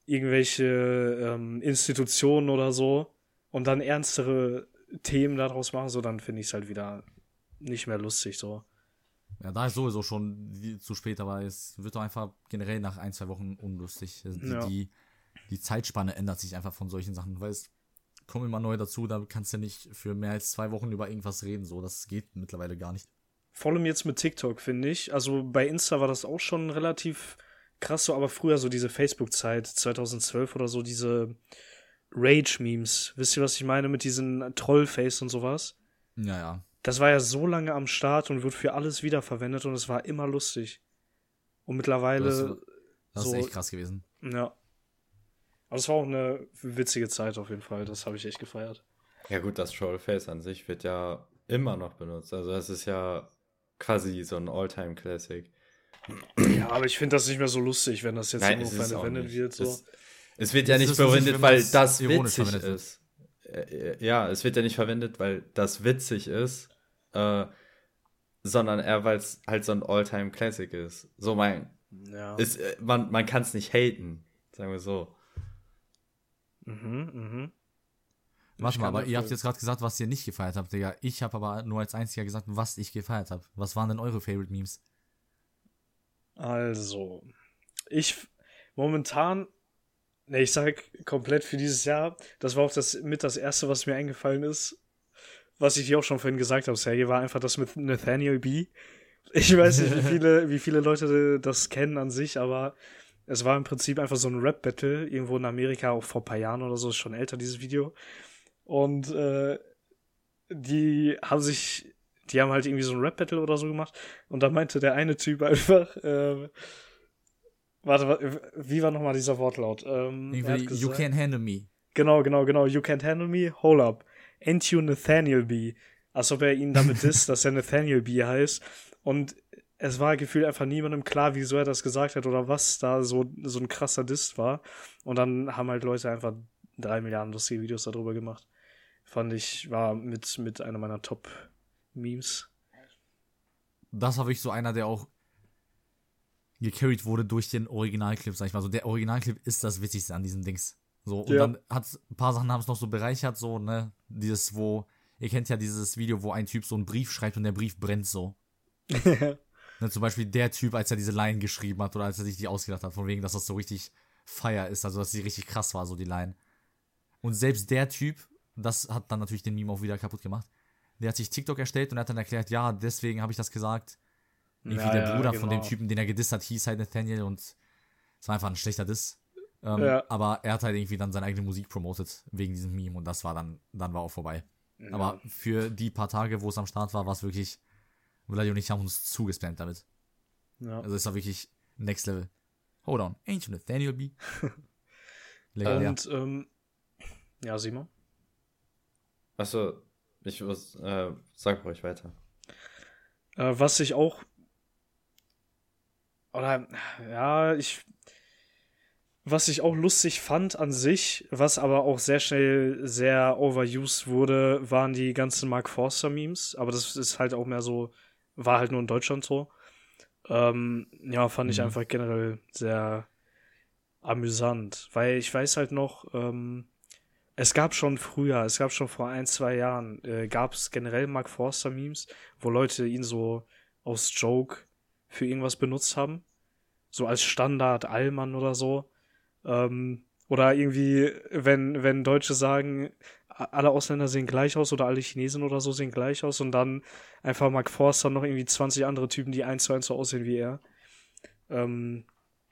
irgendwelche ähm, Institutionen oder so und dann ernstere Themen daraus machen, so dann finde ich es halt wieder nicht mehr lustig so. Ja, da ist sowieso schon zu spät, aber es wird doch einfach generell nach ein, zwei Wochen unlustig. Die, Ja. die, die Zeitspanne ändert sich einfach von solchen Sachen, weil es kommen immer neue dazu, da kannst du nicht für mehr als zwei Wochen über irgendwas reden, so, das geht mittlerweile gar nicht. Vor allem jetzt mit TikTok, finde ich. Also bei Insta war das auch schon relativ krass so, aber früher so diese Facebook-Zeit, 2012 oder so, diese Rage-Memes. Wisst ihr, was ich meine mit diesen Trollface und sowas? Ja, ja. Das war ja so lange am Start und wird für alles wiederverwendet und es war immer lustig. Und mittlerweile, Das, das so- ist echt krass gewesen. ja. Aber es war auch eine witzige Zeit auf jeden Fall. Das habe ich echt gefeiert. Ja gut, das Trollface an sich wird ja immer noch benutzt. Also es ist ja quasi so ein All-Time-Classic. Ja, aber ich finde das nicht mehr so lustig, wenn das jetzt Nein, ist auch verwendet wird. So. Es, es wird ja Es nicht ist verwendet, weil das witzig wird. ist. Äh, Ja, es wird ja nicht verwendet, weil das witzig ist, äh, sondern eher, weil es halt so ein All-Time-Classic ist. So mein, Ja. ist, äh, man, man kann es nicht haten, sagen wir so. Mhm, mhm. Warte mal, aber ihr habt jetzt gerade gesagt, was ihr nicht gefeiert habt, Digga. Ich habe aber nur als einziger gesagt, was ich gefeiert habe. Was waren denn eure Favorite Memes? Also, ich momentan, ne, ich sag komplett für dieses Jahr, das war auch das mit das erste, was mir eingefallen ist, was ich dir auch schon vorhin gesagt habe, Sergej, war einfach das mit Nathaniel B. Ich weiß nicht, wie viele, wie viele Leute das kennen an sich, aber es war im Prinzip einfach so ein Rap-Battle, irgendwo in Amerika, auch vor ein paar Jahren oder so, ist schon älter, dieses Video. Und äh, die haben sich, die haben halt irgendwie so ein Rap-Battle oder so gemacht. Und da meinte der eine Typ einfach, ähm, warte, wa- wie war nochmal dieser Wortlaut? Ähm, Irgendwie, you gesagt- can't handle me. Genau, genau, genau. You can't handle me, hold up. Ain't you Nathaniel B? Als ob er ihn damit disst, dass er Nathaniel B heißt. Und es war gefühlt einfach niemandem klar, wieso er das gesagt hat oder was da so, so ein krasser Dist war. Und dann haben halt Leute einfach drei Milliarden lustige Videos darüber gemacht. Fand ich, war mit, mit einer meiner Top-Memes. Das war wirklich so einer, der auch gecarried wurde durch den Originalclip, sag ich mal. So, der Originalclip ist das Witzigste an diesem Dings. So, und Ja. dann hat ein paar Sachen haben es noch so bereichert, so, ne, dieses, wo, ihr kennt ja dieses Video, wo ein Typ so einen Brief schreibt und der Brief brennt so. Ne, zum Beispiel der Typ, als er diese Line geschrieben hat oder als er sich die ausgedacht hat, von wegen, dass das so richtig fire ist, also dass sie richtig krass war, so die Line. Und selbst der Typ, das hat dann natürlich den Meme auch wieder kaputt gemacht, der hat sich TikTok erstellt und hat dann erklärt, ja, deswegen habe ich das gesagt. Irgendwie Ja, der ja, Bruder von dem genau. Typen, den er gedisst hat, hieß halt Nathaniel und es war einfach ein schlechter Diss. Ähm, Ja. Aber er hat halt irgendwie dann seine eigene Musik promotet wegen diesem Meme und das war dann, dann war auch vorbei. Aber für die paar Tage, wo es am Start war, war es wirklich, Vladi und ich haben uns zugespammt damit. ja. Also es war wirklich next level. Hold on, ain't you Nathaniel B? Legendär. Und, ähm, ja, Simon? Achso, ich muss, äh, sag ruhig weiter. Äh, was ich auch. Oder, ja, ich. Was ich auch lustig fand an sich, was aber auch sehr schnell sehr overused wurde, waren die ganzen Mark Forster-Memes. Aber das ist halt auch mehr so, war halt nur in Deutschland so. Ähm, ja, fand ich Mhm. einfach generell sehr amüsant. Weil ich weiß halt noch, ähm, es gab schon früher, es gab schon vor ein, zwei Jahren, äh, gab es generell Mark Forster Memes, wo Leute ihn so aus Joke für irgendwas benutzt haben. So als Standard Allmann oder so. Ähm, oder irgendwie, wenn, wenn Deutsche sagen, alle Ausländer sehen gleich aus oder alle Chinesen oder so sehen gleich aus und dann einfach Mark Forster noch irgendwie 20 andere Typen, die eins zu eins so aussehen wie er. Ähm,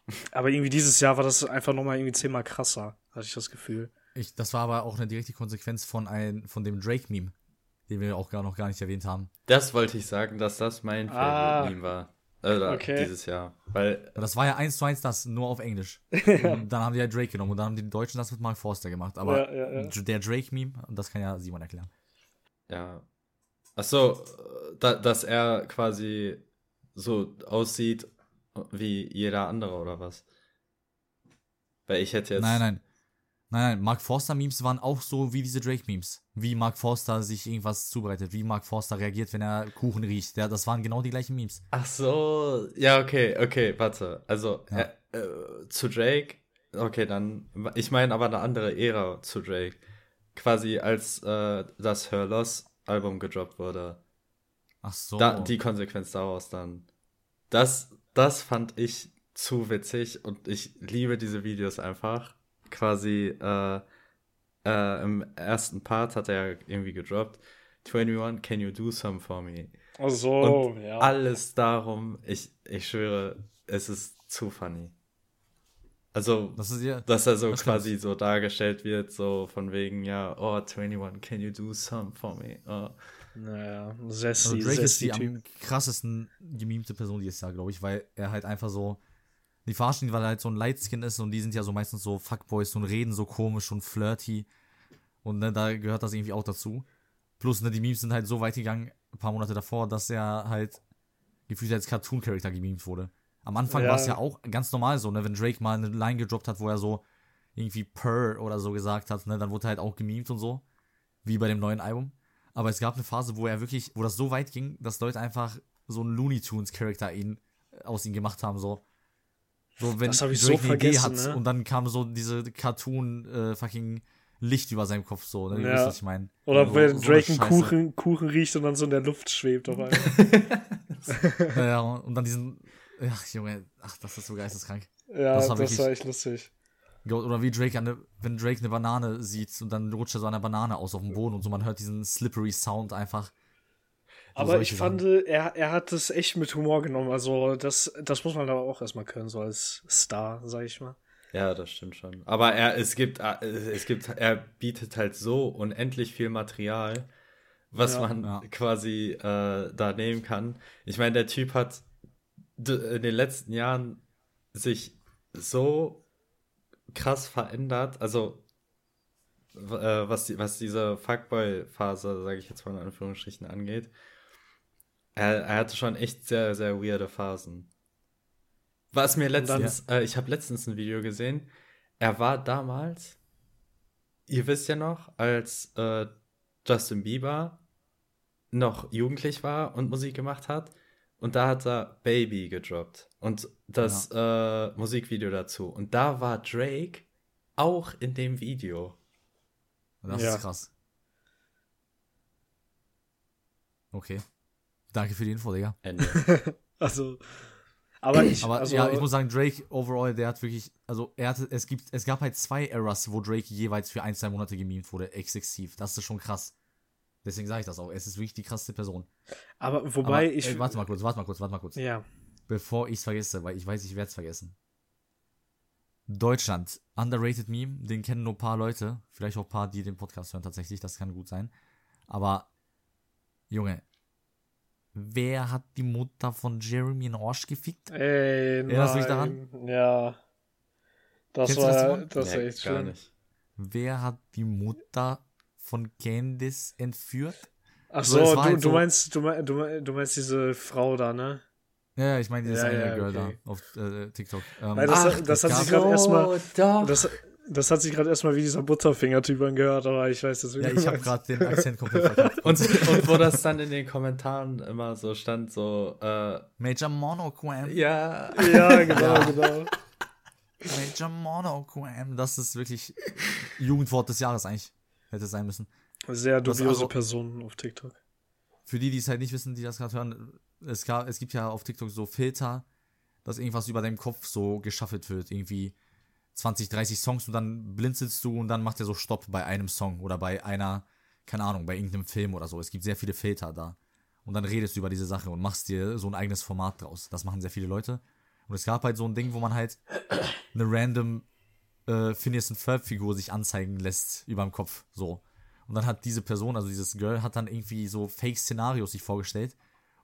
aber irgendwie dieses Jahr war das einfach nochmal irgendwie zehnmal krasser, hatte ich das Gefühl. Ich, das war aber auch eine direkte Konsequenz von, ein, von dem Drake-Meme, den wir auch gar noch gar nicht erwähnt haben. Das wollte ich sagen, dass das mein ah, Favorite-Meme war. Äh, okay. Dieses Jahr. Weil, das war ja eins zu eins das, nur auf Englisch. und dann haben die ja Drake genommen und dann haben die Deutschen das mit Mark Forster gemacht. Aber ja, ja, ja. der Drake-Meme, das kann ja Simon erklären. Ja. Achso, da, dass er quasi so aussieht wie jeder andere oder was? Weil ich hätte jetzt. Nein, nein. Nein, nein, Mark Forster-Memes waren auch so wie diese Drake-Memes. Wie Mark Forster sich irgendwas zubereitet, wie Mark Forster reagiert, wenn er Kuchen riecht. Ja, das waren genau die gleichen Memes. Ach so, ja, okay, okay, warte. Also, ja. äh, äh, zu Drake, okay, dann, ich meine aber eine andere Ära zu Drake. Quasi als äh, das Her Loss Album gedroppt wurde. Ach so. Da, die Konsequenz daraus dann. Das, das fand ich zu witzig und ich liebe diese Videos einfach quasi äh, äh, im ersten Part hat er irgendwie gedroppt. 21, can you do some for me? Ach so, Und ja. Alles darum, ich, ich schwöre, es ist zu funny. Also, das ist ja, dass er so quasi so dargestellt wird, so von wegen, ja, oh, 21, can you do some for me? Oh. Naja, Sessi, also Drake ist die am krassesten gemimte Person dieses Jahr, glaube ich, weil er halt einfach so die verarschen ihn, weil er halt so ein Lightskin ist und die sind ja so meistens so Fuckboys und reden so komisch und flirty. Und ne, da gehört das irgendwie auch dazu. Plus, ne, die Memes sind halt so weit gegangen, ein paar Monate davor, dass er halt gefühlt als Cartoon-Charakter gememt wurde. Am Anfang ja. war es ja auch ganz normal so, ne, wenn Drake mal eine Line gedroppt hat, wo er so irgendwie Purr oder so gesagt hat, ne, dann wurde er halt auch gememt und so. Wie bei dem neuen Album. Aber es gab eine Phase, wo er wirklich, wo das so weit ging, dass Leute einfach so einen Looney Tunes-Charakter aus ihm gemacht haben, so. So, wenn das habe ich Drake so vergessen, hat ne? und dann kam so diese Cartoon äh, fucking Licht über seinem Kopf so, ne? Ja. Wisst, was ich meine. Oder so, wenn so Drake einen Kuchen, Kuchen riecht und dann so in der Luft schwebt auf einmal. ja, und dann diesen ach Junge, ach, das ist so geisteskrank. Ja, das war, das war echt lustig. Oder wie Drake, eine, wenn Drake eine Banane sieht und dann rutscht er so eine Banane aus auf dem Boden und so, man hört diesen slippery Sound einfach. Aber ich fand, er, er hat es echt mit Humor genommen. Also, das, das muss man aber auch erstmal können, so als Star, sag ich mal. Ja, das stimmt schon. Aber er, es gibt, es gibt, er bietet halt so unendlich viel Material, was ja, man ja. quasi äh, da nehmen kann. Ich meine, der Typ hat in den letzten Jahren sich so krass verändert. Also, äh, was, die, was diese Fuckboy-Phase, sage ich jetzt mal in Anführungsstrichen, angeht er, er hatte schon echt sehr, sehr weirde Phasen. Was mir letztens, dann, äh, ich habe letztens ein Video gesehen. Er war damals, ihr wisst ja noch, als äh, Justin Bieber noch jugendlich war und Musik gemacht hat. Und da hat er Baby gedroppt. Und das ja. äh, Musikvideo dazu. Und da war Drake auch in dem Video. Das ja. ist krass. Okay. Danke für die Info, Digga. Ende. also. Aber ich, aber also, ja, ich muss sagen, Drake overall, der hat wirklich, also er hatte, es gibt, es gab halt zwei Eras, wo Drake jeweils für ein, zwei Monate gemimt wurde, exzessiv. Das ist schon krass. Deswegen sage ich das auch. Es ist wirklich die krasseste Person. Aber wobei aber, ich. Ey, warte mal kurz, warte mal kurz, warte mal kurz. Ja. Bevor ich es vergesse, weil ich weiß, ich werde es vergessen. Deutschland, underrated Meme, den kennen nur ein paar Leute. Vielleicht auch ein paar, die den Podcast hören tatsächlich, das kann gut sein. Aber, Junge, Wer hat die Mutter von Jeremy in Arsch gefickt? Ey, Erinnerst du dich daran? Ja. Das Kennst war, das, das war echt schön. Nicht. Wer hat die Mutter von Candice entführt? Ach so, du, halt so, du, meinst, du, meinst, du meinst diese Frau da, ne? Ja, ich meine dieses ja, eine ja, Girl okay. da auf äh, TikTok. Ähm, Weil das, Ach, das, das hat sich gerade erstmal. Das, das hat sich gerade erstmal wie dieser Butterfinger-Typ angehört, aber ich weiß das wieder. Ja, ich habe gerade den Akzent komplett verkauft. und, und wo das dann in den Kommentaren immer so stand, so, äh, Major Monoquam. Ja. Ja, genau, ja. genau. Major Monogram. Das ist wirklich Jugendwort des Jahres eigentlich. Hätte es sein müssen. Sehr dubiose also, Personen auf TikTok. Für die, die es halt nicht wissen, die das gerade hören, es, gab, es gibt ja auf TikTok so Filter, dass irgendwas über deinem Kopf so geschaffelt wird. Irgendwie 20, 30 Songs und dann blinzelst du und dann macht er so Stopp bei einem Song oder bei einer, keine Ahnung, bei irgendeinem Film oder so. Es gibt sehr viele Filter da. Und dann redest du über diese Sache und machst dir so ein eigenes Format draus. Das machen sehr viele Leute. Und es gab halt so ein Ding, wo man halt eine random äh, Phineas und Ferb Figur sich anzeigen lässt über dem Kopf. So. Und dann hat diese Person, also dieses Girl, hat dann irgendwie so Fake-Szenarios sich vorgestellt.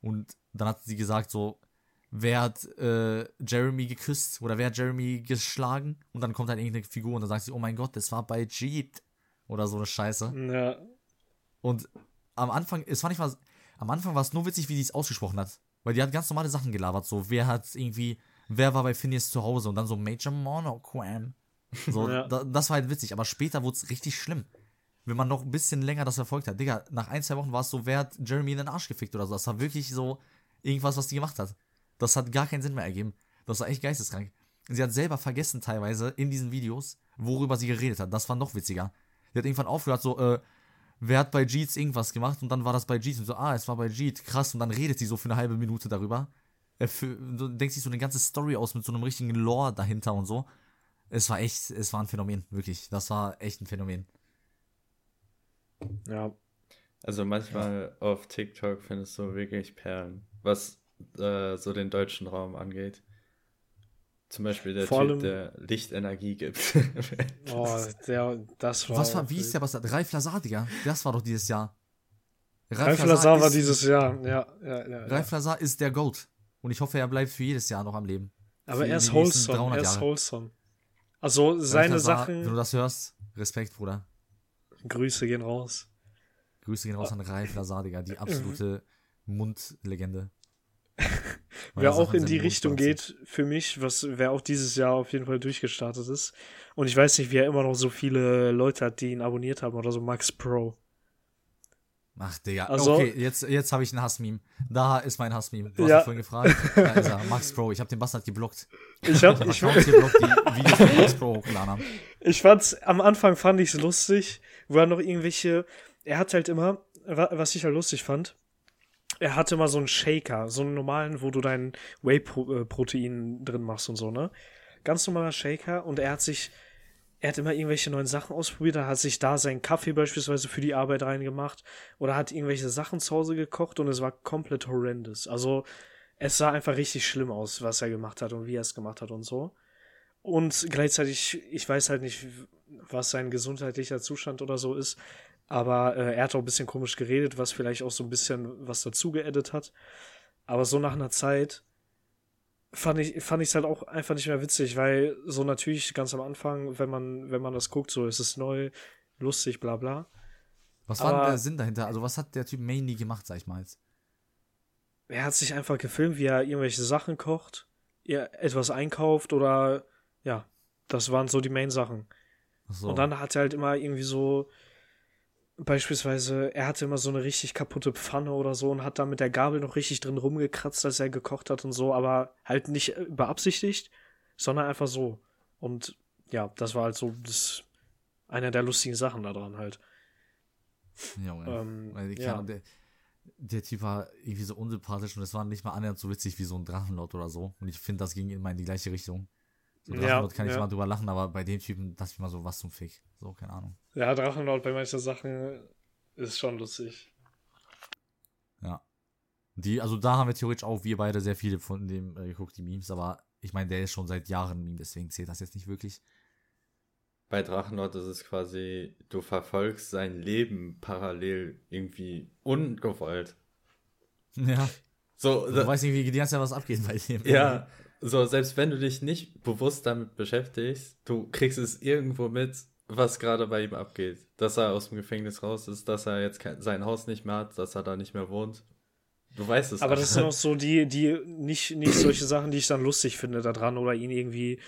Und dann hat sie gesagt so, wer hat äh, Jeremy geküsst oder wer hat Jeremy geschlagen? Und dann kommt halt irgendeine Figur und dann sagt sie, oh mein Gott, das war bei Jeet. Oder so eine Scheiße. Ja. Und am Anfang, es war nicht mal, am Anfang war es nur witzig, wie die es ausgesprochen hat. Weil die hat ganz normale Sachen gelabert, so, wer hat irgendwie, wer war bei Phineas zu Hause und dann so Major Monogram. So, ja. da, das war halt witzig, aber später wurde es richtig schlimm. Wenn man noch ein bisschen länger das verfolgt hat. Digga, nach ein, zwei Wochen war es so, wer hat Jeremy in den Arsch gefickt oder so. Das war wirklich so irgendwas, was die gemacht hat. Das hat gar keinen Sinn mehr ergeben. Das war echt geisteskrank. Sie hat selber vergessen teilweise in diesen Videos, worüber sie geredet hat. Das war noch witziger. Sie hat irgendwann aufgehört, so, äh, wer hat bei Jeets irgendwas gemacht und dann war das bei Jeets und so, ah, es war bei Jeet, krass, und dann redet sie so für eine halbe Minute darüber. Er du denkst sich so eine ganze Story aus mit so einem richtigen Lore dahinter und so. Es war echt, es war ein Phänomen, wirklich. Das war echt ein Phänomen. Ja. Also manchmal ja. auf TikTok findest du wirklich Perlen, was äh, so den deutschen Raum angeht. Zum Beispiel der Vor Typ, der Lichtenergie gibt. oh, der, das war. Was war, wie ist der, was da? Ralf Lazar, Digga. Das war doch dieses Jahr. Ralf, Ralf Lazar war dieses Jahr, ja. ja, ja Ralf ja. Lazar ist der Goat. Und ich hoffe, er bleibt für jedes Jahr noch am Leben. Aber er ist wholesome. Er ist wholesome. Also seine Lazar, Sachen. Wenn du das hörst, Respekt, Bruder. Grüße gehen raus. Grüße gehen raus an Ralf Lazar, Digga. Die absolute Mundlegende. wer auch in die Richtung geht, für mich, was wer auch dieses Jahr auf jeden Fall durchgestartet ist. Und ich weiß nicht, wie er immer noch so viele Leute hat, die ihn abonniert haben oder so, Max Pro. Ach, Digga. Also, okay, jetzt, jetzt habe ich ein Hassmeme. Da ist mein Hassmeme. Du hast ja. mich vorhin gefragt. Da ist er, Max Pro. Ich habe den Bastard geblockt. Ich habe ich, ich geblockt, die Videos von Max Pro hochgeladen haben. Ich fand's, am Anfang fand ich es lustig, wo er noch irgendwelche, er hat halt immer, was ich halt lustig fand, er hatte mal so einen Shaker, so einen normalen, wo du dein Whey-Protein drin machst und so, ne? Ganz normaler Shaker und er hat sich, er hat immer irgendwelche neuen Sachen ausprobiert, er hat sich da seinen Kaffee beispielsweise für die Arbeit reingemacht oder hat irgendwelche Sachen zu Hause gekocht und es war komplett horrendous. Also es sah einfach richtig schlimm aus, was er gemacht hat und wie er es gemacht hat und so. Und gleichzeitig, ich weiß halt nicht, was sein gesundheitlicher Zustand oder so ist, aber äh, er hat auch ein bisschen komisch geredet, was vielleicht auch so ein bisschen was dazu geedit hat. Aber so nach einer Zeit fand ich fand ich es halt auch einfach nicht mehr witzig, weil so natürlich ganz am Anfang, wenn man wenn man das guckt, so ist es neu, lustig, bla bla. Was war denn der Sinn dahinter? Also was hat der Typ mainly gemacht, sag ich mal jetzt? Er hat sich einfach gefilmt, wie er irgendwelche Sachen kocht, er etwas einkauft oder ja, das waren so die Main-Sachen. So. Und dann hat er halt immer irgendwie so beispielsweise, er hatte immer so eine richtig kaputte Pfanne oder so und hat da mit der Gabel noch richtig drin rumgekratzt, als er gekocht hat und so, aber halt nicht beabsichtigt, sondern einfach so. Und ja, das war halt so das, einer der lustigen Sachen daran halt. Junge. Ähm, Weil ja. Kann, der, der Typ war irgendwie so unsympathisch und es war nicht mal annähernd so witzig wie so ein Drachenlord oder so. Und ich finde, das ging immer in die gleiche Richtung. So Drachenlord ja, kann ich ja. mal drüber lachen, aber bei dem Typen dachte ich mal so, was zum Fick. So, keine Ahnung. Ja, Drachenlord bei manchen Sachen ist schon lustig. Ja. Die, also da haben wir theoretisch auch wir beide sehr viele von dem äh, geguckt, die Memes, aber ich meine, der ist schon seit Jahren Meme, deswegen zählt das jetzt nicht wirklich. Bei Drachenlord ist es quasi, du verfolgst sein Leben parallel irgendwie ungewollt. Ja. So, du weißt nicht, wie die ganze Zeit was abgeht bei dem. Ja, so, selbst wenn du dich nicht bewusst damit beschäftigst, du kriegst es irgendwo mit, was gerade bei ihm abgeht. Dass er aus dem Gefängnis raus ist, dass er jetzt kein, sein Haus nicht mehr hat, dass er da nicht mehr wohnt. Du weißt es. Aber das sind auch so die, die nicht, nicht solche Sachen, die ich dann lustig finde da dran oder ihn irgendwie,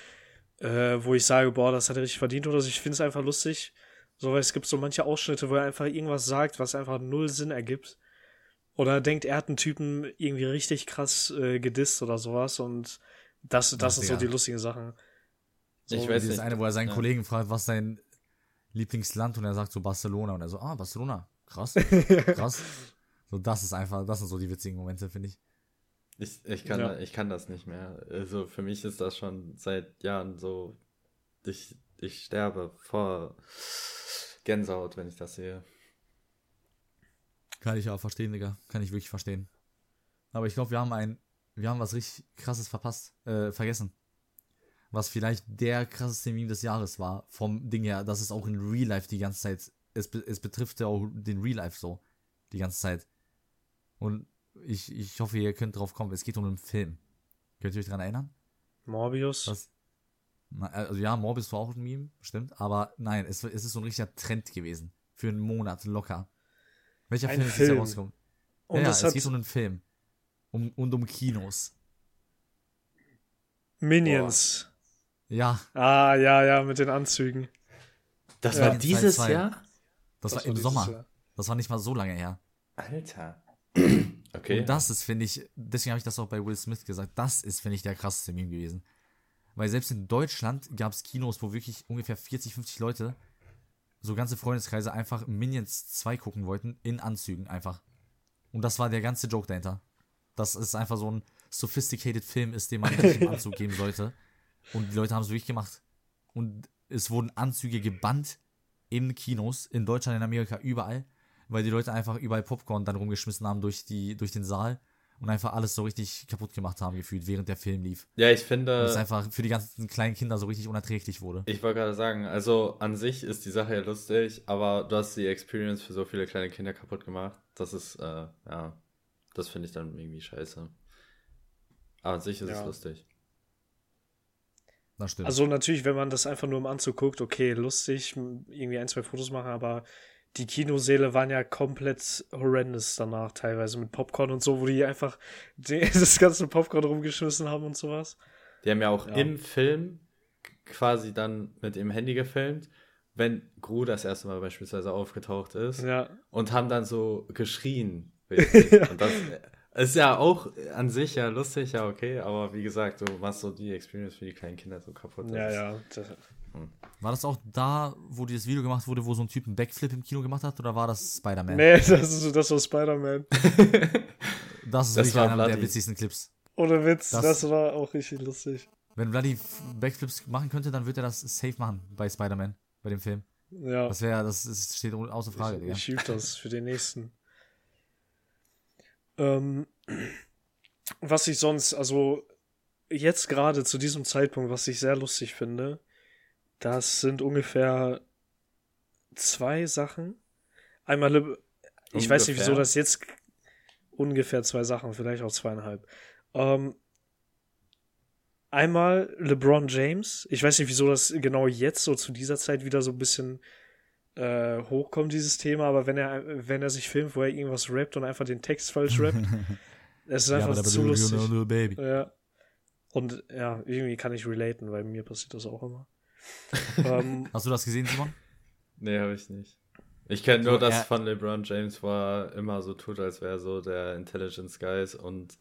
äh, wo ich sage, boah, das hat er richtig verdient oder so. Ich finde es einfach lustig. So, weil es gibt so manche Ausschnitte, wo er einfach irgendwas sagt, was einfach null Sinn ergibt. Oder denkt, er hat einen Typen irgendwie richtig krass äh, gedisst oder sowas und das, das sind so die lustigen Sachen. So, ich weiß nicht. eine, wo er seinen ja. Kollegen fragt, was sein Lieblingsland und er sagt so Barcelona und er so, ah, Barcelona, krass, krass. so, das ist einfach, das sind so die witzigen Momente, finde ich. Ich, ich, kann, ja. ich kann das nicht mehr. Also für mich ist das schon seit Jahren so, ich, ich sterbe vor Gänsehaut, wenn ich das sehe. Kann ich auch verstehen, Digga. Kann ich wirklich verstehen. Aber ich glaube, wir haben ein, wir haben was richtig krasses verpasst, äh, vergessen. Was vielleicht der krasseste Meme des Jahres war, vom Ding her, dass es auch in Real Life die ganze Zeit, es, es betrifft ja auch den Real Life so, die ganze Zeit. Und ich, ich hoffe, ihr könnt drauf kommen. Es geht um einen Film. Könnt ihr euch daran erinnern? Morbius? Was? Also ja, Morbius war auch ein Meme, stimmt. Aber nein, es, es ist so ein richtiger Trend gewesen. Für einen Monat locker. Welcher ein Film ist jetzt rausgekommen? Und ja, ja es geht um einen Film. Um, und um Kinos. Minions. Boah. Ja. Ah, ja, ja, mit den Anzügen. Das ja. war dieses Jahr? Das, das war im Sommer. Jahr. Das war nicht mal so lange her. Alter. Okay. Und das ist, finde ich, deswegen habe ich das auch bei Will Smith gesagt, das ist, finde ich, der krasseste Meme gewesen. Weil selbst in Deutschland gab es Kinos, wo wirklich ungefähr 40, 50 Leute, so ganze Freundeskreise, einfach Minions 2 gucken wollten, in Anzügen einfach. Und das war der ganze Joke dahinter. Dass es einfach so ein sophisticated Film ist, den man nicht im Anzug geben sollte. Und die Leute haben es wirklich gemacht. Und es wurden Anzüge gebannt in Kinos, in Deutschland, in Amerika, überall weil die Leute einfach überall Popcorn dann rumgeschmissen haben durch, die, durch den Saal und einfach alles so richtig kaputt gemacht haben gefühlt, während der Film lief. Ja, ich finde. Es einfach für die ganzen kleinen Kinder so richtig unerträglich wurde. Ich wollte gerade sagen, also an sich ist die Sache ja lustig, aber du hast die Experience für so viele kleine Kinder kaputt gemacht. Das ist, äh, ja, das finde ich dann irgendwie scheiße. Aber an sich ist ja. es lustig. Das stimmt. Also natürlich, wenn man das einfach nur im Anzug guckt, okay, lustig, irgendwie ein, zwei Fotos machen, aber die Kinosäle waren ja komplett horrendous danach, teilweise mit Popcorn und so, wo die einfach das ganze Popcorn rumgeschmissen haben und sowas. Die haben ja auch ja. im Film quasi dann mit dem Handy gefilmt, wenn Gru das erste Mal beispielsweise aufgetaucht ist ja. und haben dann so geschrien. ja. Und das ist ja auch an sich ja lustig, ja okay, aber wie gesagt, du machst so die Experience für die kleinen Kinder so kaputt. Ja, ja. Das, hm. War das auch da, wo dieses Video gemacht wurde, wo so ein Typ einen Backflip im Kino gemacht hat, oder war das Spider-Man? Nee, das, ist, das war Spider-Man. das ist das wirklich einer der witzigsten Clips. Ohne Witz, das, das, war auch richtig lustig. Wenn Vladi Backflips machen könnte, dann würde er das safe machen bei Spider-Man, bei dem Film. Ja. Das wäre, das ist, steht außer Frage. Ich, ich schieb das für den nächsten. Ähm, was ich sonst, also jetzt gerade zu diesem Zeitpunkt, was ich sehr lustig finde, das sind ungefähr zwei Sachen. Einmal, ich ungefähr. weiß nicht, wieso das jetzt ungefähr zwei Sachen, vielleicht auch zweieinhalb. Ähm, einmal LeBron James. Ich weiß nicht, wieso das genau jetzt so zu dieser Zeit wieder so ein bisschen äh, hochkommt, dieses Thema, aber wenn er, wenn er sich filmt, wo er irgendwas rappt und einfach den Text falsch rappt, es ist einfach ja, zu lustig. Ja. Und ja, irgendwie kann ich relaten, weil mir passiert das auch immer ähm, Hast du das gesehen, Simon? Nee, habe ich nicht. Ich kenne nur das von LeBron James, wo er immer so tut, als wäre so der Intelligence Guys und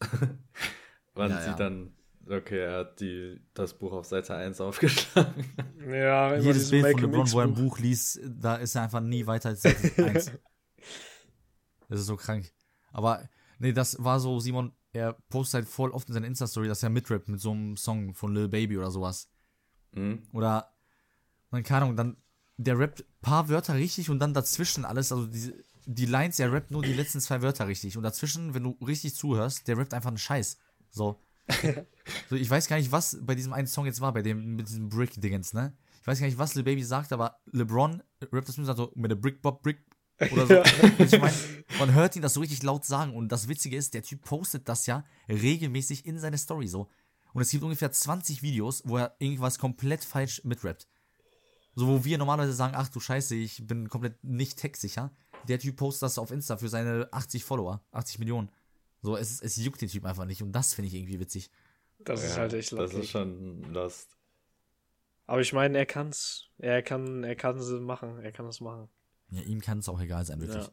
man ja, sieht ja. dann, okay, er hat die, das Buch auf Seite 1 aufgeschlagen. Ja, Jedes Bild von LeBron, wo er ein Buch liest, da ist er einfach nie weiter als Seite 1. das ist so krank. Aber, nee, das war so, Simon, er postet halt voll oft in seiner Insta-Story, dass er mitrappt mit so einem Song von Lil Baby oder sowas. Mhm. Oder keine Ahnung, dann der rappt paar Wörter richtig und dann dazwischen alles, also die, die Lines, er rappt nur die letzten zwei Wörter richtig und dazwischen, wenn du richtig zuhörst, der rappt einfach einen Scheiß. So. so ich weiß gar nicht, was bei diesem einen Song jetzt war, bei dem mit diesem Brick-Dingens, ne? Ich weiß gar nicht, was Lil Baby sagt, aber LeBron rappt das mit so mit der Brick Bob Brick oder so. ich meine, man hört ihn das so richtig laut sagen und das Witzige ist, der Typ postet das ja regelmäßig in seine Story so. Und es gibt ungefähr 20 Videos, wo er irgendwas komplett falsch mitrappt. So, wo wir normalerweise sagen, ach du Scheiße, ich bin komplett nicht textsicher. Der Typ postet das auf Insta für seine 80 Follower, 80 Millionen. So, es, es juckt den Typ einfach nicht und das finde ich irgendwie witzig. Das ja, ist halt echt lucky. Das ist schon lost. Aber ich meine, er kann's. Er kann, er kann es machen. Er kann es machen. Ja, ihm kann es auch egal sein, wirklich. Ja.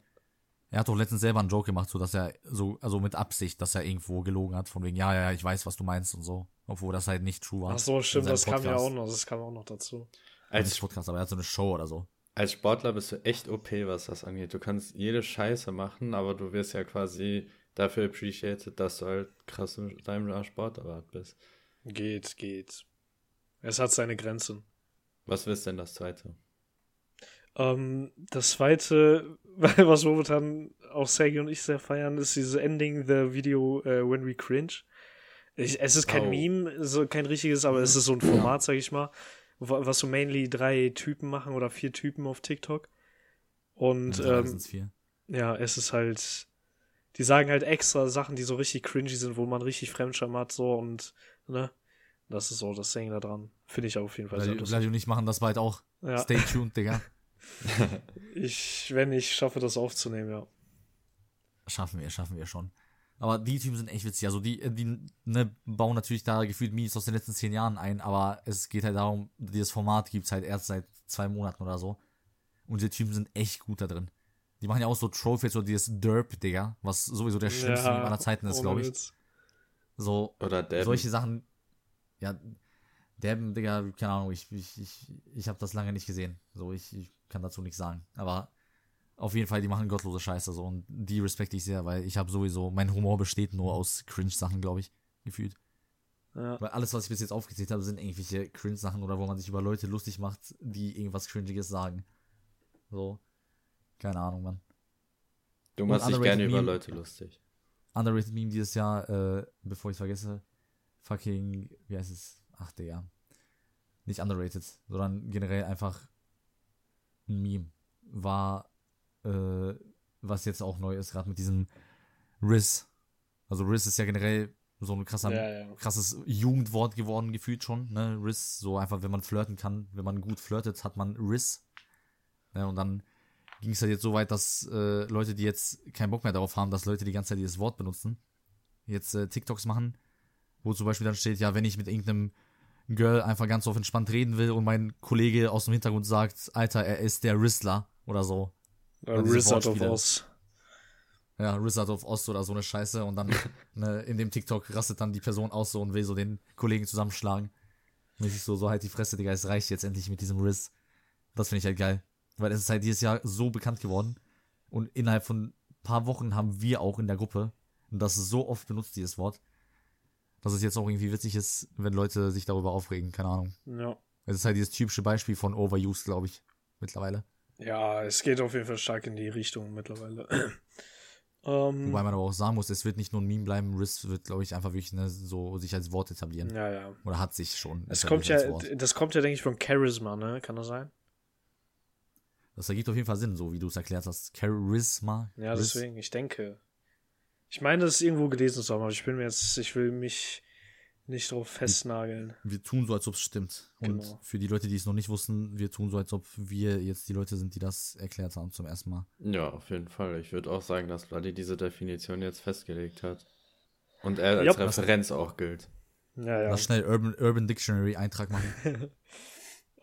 Er hat doch letztens selber einen Joke gemacht, so dass er so, also mit Absicht, dass er irgendwo gelogen hat, von wegen, ja, ja, ich weiß, was du meinst und so. Obwohl das halt nicht true war. Ach so, stimmt, das Podcast. kam ja auch noch, das kam auch noch dazu. Als nicht Podcast, aber er hat so eine Show oder so. Als Sportler bist du echt OP, was das angeht. Du kannst jede Scheiße machen, aber du wirst ja quasi dafür appreciated, dass du halt krass in deinem Sportart bist. Geht, geht. Es hat seine Grenzen. Was ist denn das zweite? Ähm, das zweite, was momentan auch Sergio und ich sehr feiern, ist dieses Ending the Video uh, When We Cringe. Ich, es ist kein oh. Meme, so kein richtiges, aber es ist so ein Format, sag ich mal, was so mainly drei Typen machen oder vier Typen auf TikTok. Und ja, ähm, vier. ja, es ist halt, die sagen halt extra Sachen, die so richtig cringy sind, wo man richtig Fremdscham hat, so und, ne? Das ist so das Ding da dran. Finde ich auf jeden Fall lustig. und nicht machen das bald auch. Ja. Stay tuned, Digga. ich, wenn ich schaffe, das aufzunehmen, ja. Schaffen wir, schaffen wir schon. Aber die Typen sind echt witzig. Also die, die ne, bauen natürlich da gefühlt Memes aus den letzten zehn Jahren ein, aber es geht halt darum, dieses Format gibt es halt erst seit zwei Monaten oder so. Und die Typen sind echt gut da drin. Die machen ja auch so Trophies oder dieses Derp, Digga, was sowieso der schlimmste ja, aller Zeiten ist, glaube ich. So, oder Dabben. solche Sachen, ja, Dabben, Digga, keine Ahnung, ich, ich, ich, ich habe das lange nicht gesehen. So, ich, ich kann dazu nichts sagen. Aber auf jeden Fall, die machen gottlose Scheiße so und die respekte ich sehr, weil ich habe sowieso, mein Humor besteht nur aus Cringe-Sachen, glaube ich, gefühlt. Ja. Weil alles, was ich bis jetzt aufgezählt habe, sind irgendwelche Cringe-Sachen oder wo man sich über Leute lustig macht, die irgendwas Cringiges sagen. So. Keine Ahnung, Mann. Du machst dich gerne über Leute lustig. Underrated Meme dieses Jahr, äh, bevor ich vergesse, fucking, wie heißt es? Ach, Digga. Nicht underrated, sondern generell einfach ein Meme. War äh, was jetzt auch neu ist, gerade mit diesem Riss. Also Riss ist ja generell so ein krasser, ja, ja. krasses Jugendwort geworden, gefühlt schon, ne? Riss, so einfach, wenn man flirten kann, wenn man gut flirtet, hat man Riss. Ja, und dann ging es halt jetzt so weit, dass äh, Leute, die jetzt keinen Bock mehr darauf haben, dass Leute die ganze Zeit dieses Wort benutzen, jetzt äh, TikToks machen, wo zum Beispiel dann steht, ja, wenn ich mit irgendeinem Girl einfach ganz auf entspannt reden will und mein Kollege aus dem Hintergrund sagt, Alter, er ist der Rissler oder so. Ja, Wizard of Oz. Ja, Wizard of Oz oder so eine Scheiße und dann ne, in dem TikTok rastet dann die Person aus so und will so den Kollegen zusammenschlagen. Mäßig so, so halt die Fresse, Digga, es reicht jetzt endlich mit diesem Riz. Das finde ich halt geil. Weil es ist halt dieses Jahr so bekannt geworden und innerhalb von ein paar Wochen haben wir auch in der Gruppe und das ist so oft benutzt, dieses Wort, dass es jetzt auch irgendwie witzig ist, wenn Leute sich darüber aufregen, keine Ahnung. Ja. Es ist halt dieses typische Beispiel von Overuse, glaube ich, mittlerweile. Ja, es geht auf jeden Fall stark in die Richtung mittlerweile. ähm, Wobei man aber auch sagen muss, es wird nicht nur ein Meme bleiben, Riss wird, glaube ich, einfach wirklich ne, so sich als Wort etablieren. Ja, ja. Oder hat sich schon. Es kommt ja, das kommt ja, denke ich, von Charisma, ne? Kann das sein? Das ergibt auf jeden Fall Sinn, so wie du es erklärt hast. Charisma. Ja, deswegen, ich denke. Ich meine, das ist irgendwo gelesen zu haben, aber ich bin mir jetzt, ich will mich nicht drauf festnageln. Wir, tun so, als ob es stimmt. Und genau. für die Leute, die es noch nicht wussten, wir tun so, als ob wir jetzt die Leute sind, die das erklärt haben zum ersten Mal. Ja, auf jeden Fall. Ich würde auch sagen, dass Vladi diese Definition jetzt festgelegt hat. Und er als ja, Referenz auch gilt. Ja, ja. Lass schnell Urban, Urban Dictionary Eintrag machen.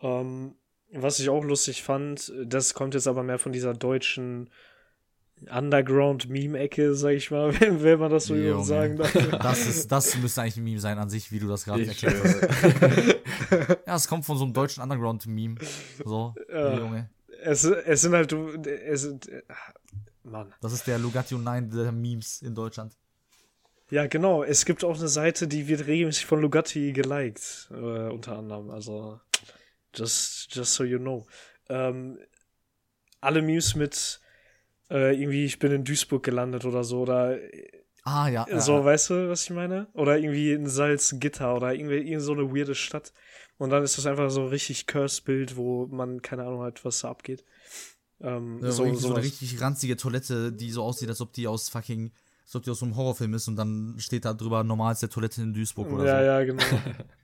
um, ähm, was ich auch lustig fand, das kommt jetzt aber mehr von dieser deutschen Underground-Meme-Ecke, sag ich mal, wenn, wenn man das so Junge. sagen darf. Das, ist, das müsste eigentlich ein Meme sein an sich, wie du das gerade erklärt hast. ja, es kommt von so einem deutschen Underground-Meme. So, ja. Junge. Es, es sind halt, es sind, Mann. Das ist der Lugatio 9 der Memes in Deutschland. Ja, genau. Es gibt auch eine Seite, die wird regelmäßig von Lugatti geliked, äh, unter anderem. Also, just, just so you know. Ähm, alle Memes mit äh, irgendwie, ich bin in Duisburg gelandet oder so, oder Ah, ja. So, ja. weißt du, was ich meine? Oder irgendwie in Salzgitter oder irgendwie, irgendwie so eine weirde Stadt. Und dann ist das einfach so ein richtig Curse-Bild, wo man keine Ahnung hat, was da abgeht. Ähm, ja, so, so eine richtig ranzige Toilette, die so aussieht, als ob die aus fucking, als ob die aus so einem Horrorfilm ist und dann steht da drüber normalste Toilette in Duisburg oder ja, so. Ja, ja, genau.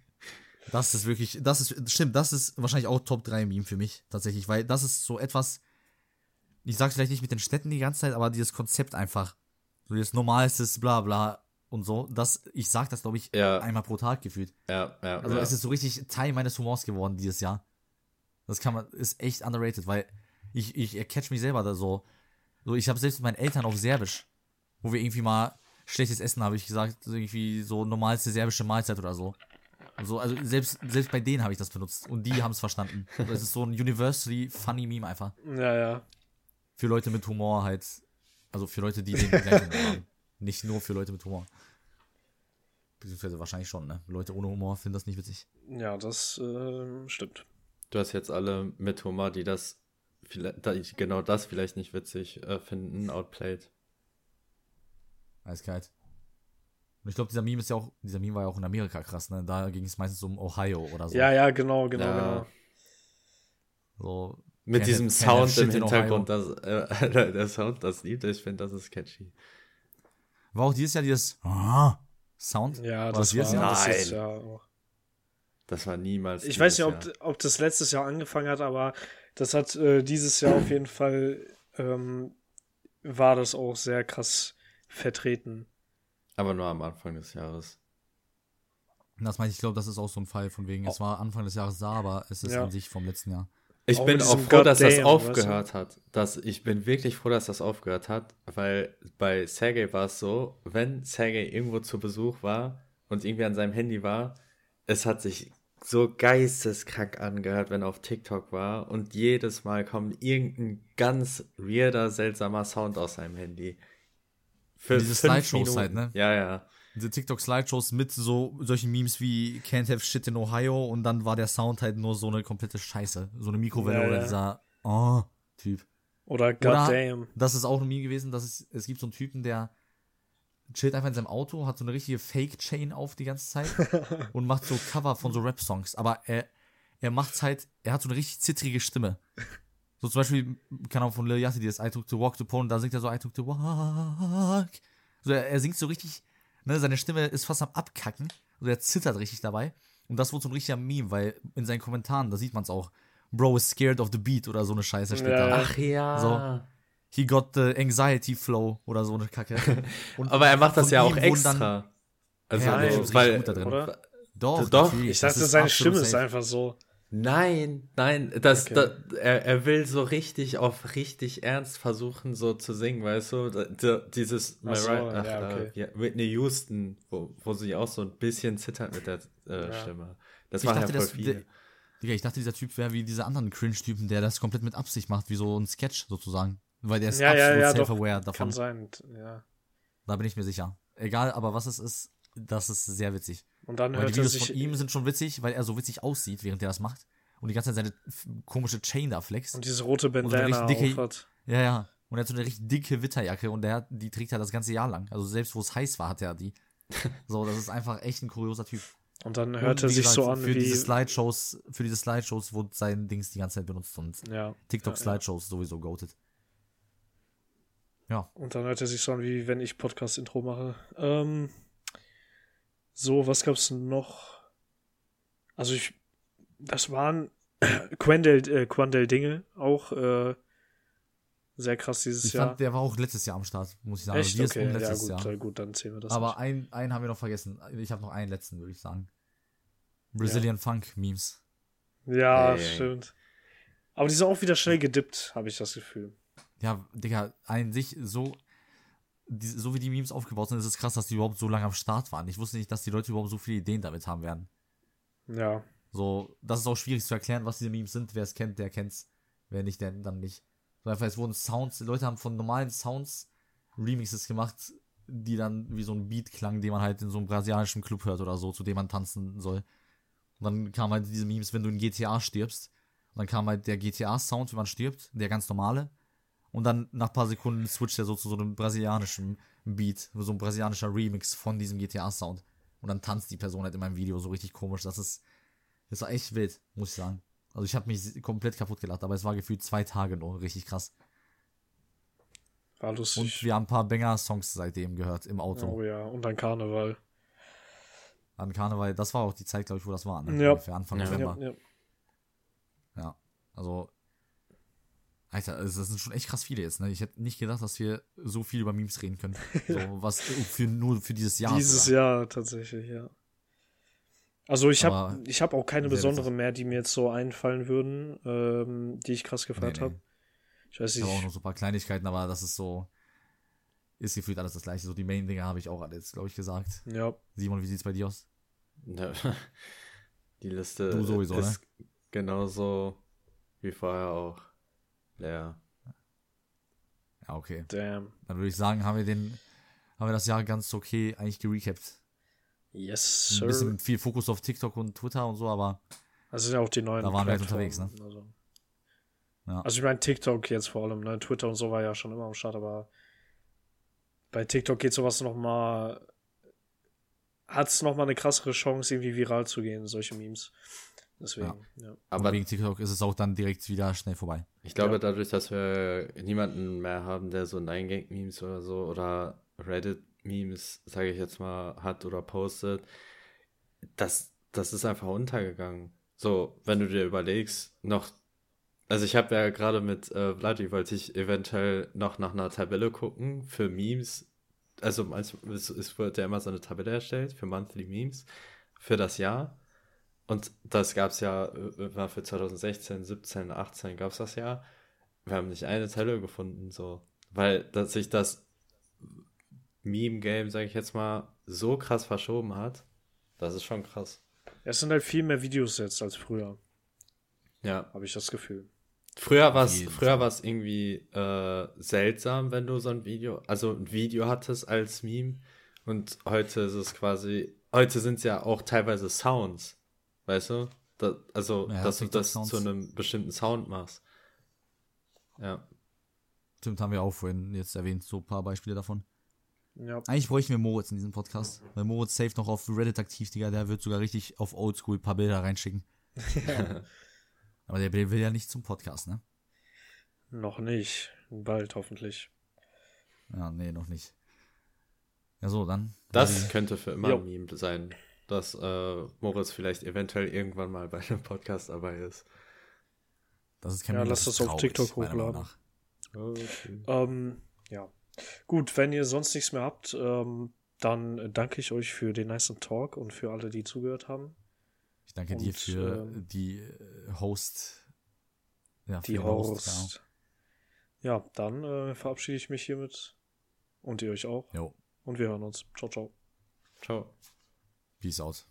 das ist wirklich, das ist, stimmt, das ist wahrscheinlich auch Top 3 Meme für mich, tatsächlich, weil das ist so etwas, ich sag's vielleicht nicht mit den Städten die ganze Zeit, aber dieses Konzept einfach. So dieses normalstes bla bla und so. Das, ich sag das, glaube ich, ja. einmal pro Tag gefühlt. Ja, ja. Also ja. es ist so richtig Teil meines Humors geworden dieses Jahr. Das kann man, ist echt underrated, weil ich, ich catch mich selber da so So, ich habe selbst mit meinen Eltern auf Serbisch, wo wir irgendwie mal schlechtes Essen, habe ich gesagt, irgendwie so normalste serbische Mahlzeit oder so. So, also selbst, selbst bei denen habe ich das benutzt und die haben es verstanden. Das ist so ein universally funny Meme einfach. Ja, ja. Für Leute mit Humor halt. Also für Leute, die den gleichen haben. Nicht nur für Leute mit Humor. Beziehungsweise wahrscheinlich schon, ne? Leute ohne Humor finden das nicht witzig. Ja, das äh, stimmt. Du hast jetzt alle mit Humor, die das vielleicht, genau das vielleicht nicht witzig äh, finden, outplayed. Eiskalt. Und ich glaube, dieser Meme ist ja auch, dieser Meme war ja auch in Amerika krass, ne? Da ging es meistens um Ohio oder so. Ja, ja, genau, genau, Ja. genau. So, Mit diesem have Sound im Hintergrund, das, äh, der Sound, das Lied, ich finde, das ist catchy. War auch dieses Jahr dieses ah, Sound? Ja, War das war Jahr? das Nein. ist ja auch. Das war niemals. Ich weiß nicht, Jahr. ob, ob das letztes Jahr angefangen hat, aber das hat äh, dieses Jahr auf jeden Fall ähm, war das auch sehr krass vertreten. Aber nur am Anfang des Jahres. Das meine ich, ich glaube, das ist auch so ein Fall von wegen, es war Anfang des Jahres da, aber es ist Ja. an sich vom letzten Jahr. Ich Auch bin auch froh, dass das Goddamn, aufgehört hat. Dass, ich bin wirklich froh, dass das aufgehört hat, weil bei Sergei war es so, wenn Sergei irgendwo zu Besuch war und irgendwie an seinem Handy war, es hat sich so geisteskrank angehört, wenn er auf TikTok war und jedes Mal kommt irgendein ganz weirder, seltsamer Sound aus seinem Handy. Für Diese Slideshows halt, ne? Ja, ja. Diese TikTok-Slideshows mit so solchen Memes wie Can't have shit in Ohio und dann war der Sound halt nur so eine komplette Scheiße. So eine Mikrowelle Ja, oder ja. dieser Oh-Typ. Oder Oder Goddamn. das ist auch ein Meme gewesen, dass es, es gibt so einen Typen, der chillt einfach in seinem Auto, hat so eine richtige Fake-Chain auf die ganze Zeit und macht so Cover von so Rap-Songs. Aber er, er macht's halt, er hat so eine richtig zittrige Stimme. So zum Beispiel, keine Ahnung, von Lil Yachty, das I took to walk to Pone, da singt er so I took to walk. So, er, er singt so richtig, ne, seine Stimme ist fast am Abkacken. Also er zittert richtig dabei. Und das wurde so ein richtiger Meme, weil in seinen Kommentaren, da sieht man es auch, Bro is scared of the beat oder so eine Scheiße steht Ja. da. Ach ja. So. He got the anxiety flow oder so eine Kacke. Aber er macht das ja auch extra. Dann, also, ja, ist weil, gut da drin. Oder? Doch, Doch. Ich dachte, seine Stimme ist einfach so. Nein, nein, das, Okay. da, er, er will so richtig auf richtig ernst versuchen, so zu singen, weißt du? Da, da, dieses Ach so, Mariah- ach, ja, okay. ja, Whitney Houston, wo, wo sie auch so ein bisschen zittert mit der äh, Ja. Stimme. Das Ich ja dachte, voll das- viele. der- Digga, ich dachte, dieser Typ wäre wie diese anderen Cringe-Typen, der das komplett mit Absicht macht, wie so ein Sketch sozusagen. Weil der ist Ja, ja, absolut ja, self-aware davon. Kann sein. Ja. Da bin ich mir sicher. Egal, aber was es ist, das ist sehr witzig. Und dann Weil die hört er Videos von ihm sind schon witzig, weil er so witzig aussieht, während er das macht. Und die ganze Zeit seine komische Chain da flext. Und diese rote so eine Bandana richtig dicke- aufhat. Ja, ja. Und er hat so eine richtig dicke Witterjacke und der hat, die trägt er das ganze Jahr lang. Also selbst wo es heiß war, hat er die. So, das ist einfach echt ein kurioser Typ. Und dann Und hört er sich gesagt, so an für wie. diese Slideshows, für diese Slideshows wurde sein Dings die ganze Zeit benutzt und ja. TikTok Ja, ja. Slideshows sowieso goated. Ja, Und dann hört er sich so an, wie wenn ich Podcast-Intro mache. Ähm, so, was gab's noch? Also ich, das waren Quendel, äh, Quandel Dinge auch äh, sehr krass dieses ich Jahr. fand, der war auch letztes Jahr am Start, muss ich sagen. Echt? Dieses Okay, und ja letztes gut, Jahr. gut, dann zählen wir das Aber einen, einen haben wir noch vergessen. Ich habe noch einen letzten, würde ich sagen. Brazilian Funk Memes. Ja, Ey, ey. stimmt. Aber die sind auch wieder schnell gedippt, habe ich das Gefühl. Ja, Digga, an sich so, die, so wie die Memes aufgebaut sind, ist es krass, dass die überhaupt so lange am Start waren. Ich wusste nicht, dass die Leute überhaupt so viele Ideen damit haben werden. Ja. So, das ist auch schwierig zu erklären, was diese Memes sind. Wer es kennt, der kennt's. Wer nicht, der dann nicht. So einfach, es wurden Sounds, Leute haben von normalen Sounds Remixes gemacht, die dann wie so ein Beat klangen, den man halt in so einem brasilianischen Club hört oder so, zu dem man tanzen soll. Und dann kamen halt diese Memes, wenn du in GTA stirbst. Und dann kam halt der GTA-Sound, wenn man stirbt, der ganz normale. Und dann nach ein paar Sekunden switcht er so zu so einem brasilianischen Beat, so ein brasilianischer Remix von diesem GTA-Sound. Und dann tanzt die Person halt in meinem Video so richtig komisch. Das ist, das war echt wild, muss ich sagen. Also ich habe mich komplett kaputt gelacht, aber es war gefühlt zwei Tage nur, richtig krass. War lustig. Und wir haben ein paar Banger-Songs seitdem gehört im Auto. oh ja, und dann Karneval. An Karneval, das war auch die Zeit, glaube ich, wo das war, ne? Ja. Ungefähr Anfang Ja. November. Ja, ja. Ja, also. Alter, also das sind schon echt krass viele jetzt, ne? Ich hätte nicht gedacht, dass wir so viel über Memes reden können. So, was für nur für dieses Jahr. Dieses sogar. Jahr tatsächlich, ja. Also ich habe ich hab auch keine besonderen mehr, die mir jetzt so einfallen würden, ähm, die ich krass gefeiert Nee, nee. habe. Ich weiß Ich habe auch nicht. noch so ein paar Kleinigkeiten, aber das ist so, ist gefühlt alles das gleiche. So die Main-Dinger habe ich auch alles, glaube ich, gesagt. Ja, Simon, wie sieht's bei dir aus? Ja, die Liste Du sowieso, ne? ist genauso wie vorher auch leer. Ja, okay. damn. Dann würde ich sagen, haben wir den, haben wir das Jahr ganz okay eigentlich gerecapt. Yes, Ein sir. bisschen viel Fokus auf TikTok und Twitter und so, aber Das sind ja auch die neuen Da waren wir halt unterwegs, ne? Also, Ja. also ich meine, TikTok jetzt vor allem, ne? Twitter und so war ja schon immer am Start, aber bei TikTok geht sowas noch mal hat es noch mal eine krassere Chance, irgendwie viral zu gehen, solche Memes. Deswegen, ja. Aber und wegen TikTok ist es auch dann direkt wieder schnell vorbei. ich glaube, Ja. dadurch, dass wir niemanden mehr haben, der so 9gag-Memes oder so oder Reddit-Memes, sage ich jetzt mal, hat oder postet, das, das ist einfach untergegangen. So, wenn du dir überlegst, noch, also ich habe ja gerade mit äh, Vladi, wollte ich eventuell noch nach einer Tabelle gucken für Memes. Also manchmal, es, es wird ja immer so eine Tabelle erstellt für Monthly Memes für das Jahr. Und das gab es ja, äh, war für 2016, 17, 18 gab es das ja. Wir haben nicht eine Tabelle gefunden, so. Weil dass sich das Meme-Game, sage ich jetzt mal, so krass verschoben hat. Das ist schon krass. Es sind halt viel mehr Videos jetzt als früher, Ja. habe ich das Gefühl. Früher war es früher war's irgendwie äh, seltsam, wenn du so ein Video, also ein Video hattest als Meme. Und heute ist es quasi, heute sind es ja auch teilweise Sounds. Weißt du? Da, also, Ja, dass du das zu einem bestimmten Sound machst. Ja. Stimmt, haben wir auch vorhin jetzt erwähnt, so ein paar Beispiele davon. Ja. Eigentlich bräuchten wir Moritz in diesem Podcast. Weil Moritz safe noch auf Reddit aktiv, Digga. Der wird sogar richtig auf Oldschool ein paar Bilder reinschicken. Aber der will ja nicht zum Podcast, ne? Noch nicht. Bald hoffentlich. Ja, nee, noch nicht. Ja, so, dann. Das könnte für immer Jo. ein Meme sein, dass äh, Moritz vielleicht eventuell irgendwann mal bei einem Podcast dabei ist. das ist kein Ja, lass das auf TikTok hochladen. nach. Okay. Ähm, ja. Gut, wenn ihr sonst nichts mehr habt, ähm, dann danke ich euch für den nice Talk und für alle, die zugehört haben. Ich danke dir Und, für ähm, die äh, Host. Ja, Die den Host. genau. Horst. Ja, dann äh, verabschiede ich mich hiermit. Und ihr euch auch. Jo, Und wir hören uns. Ciao, ciao. Ciao. Peace out.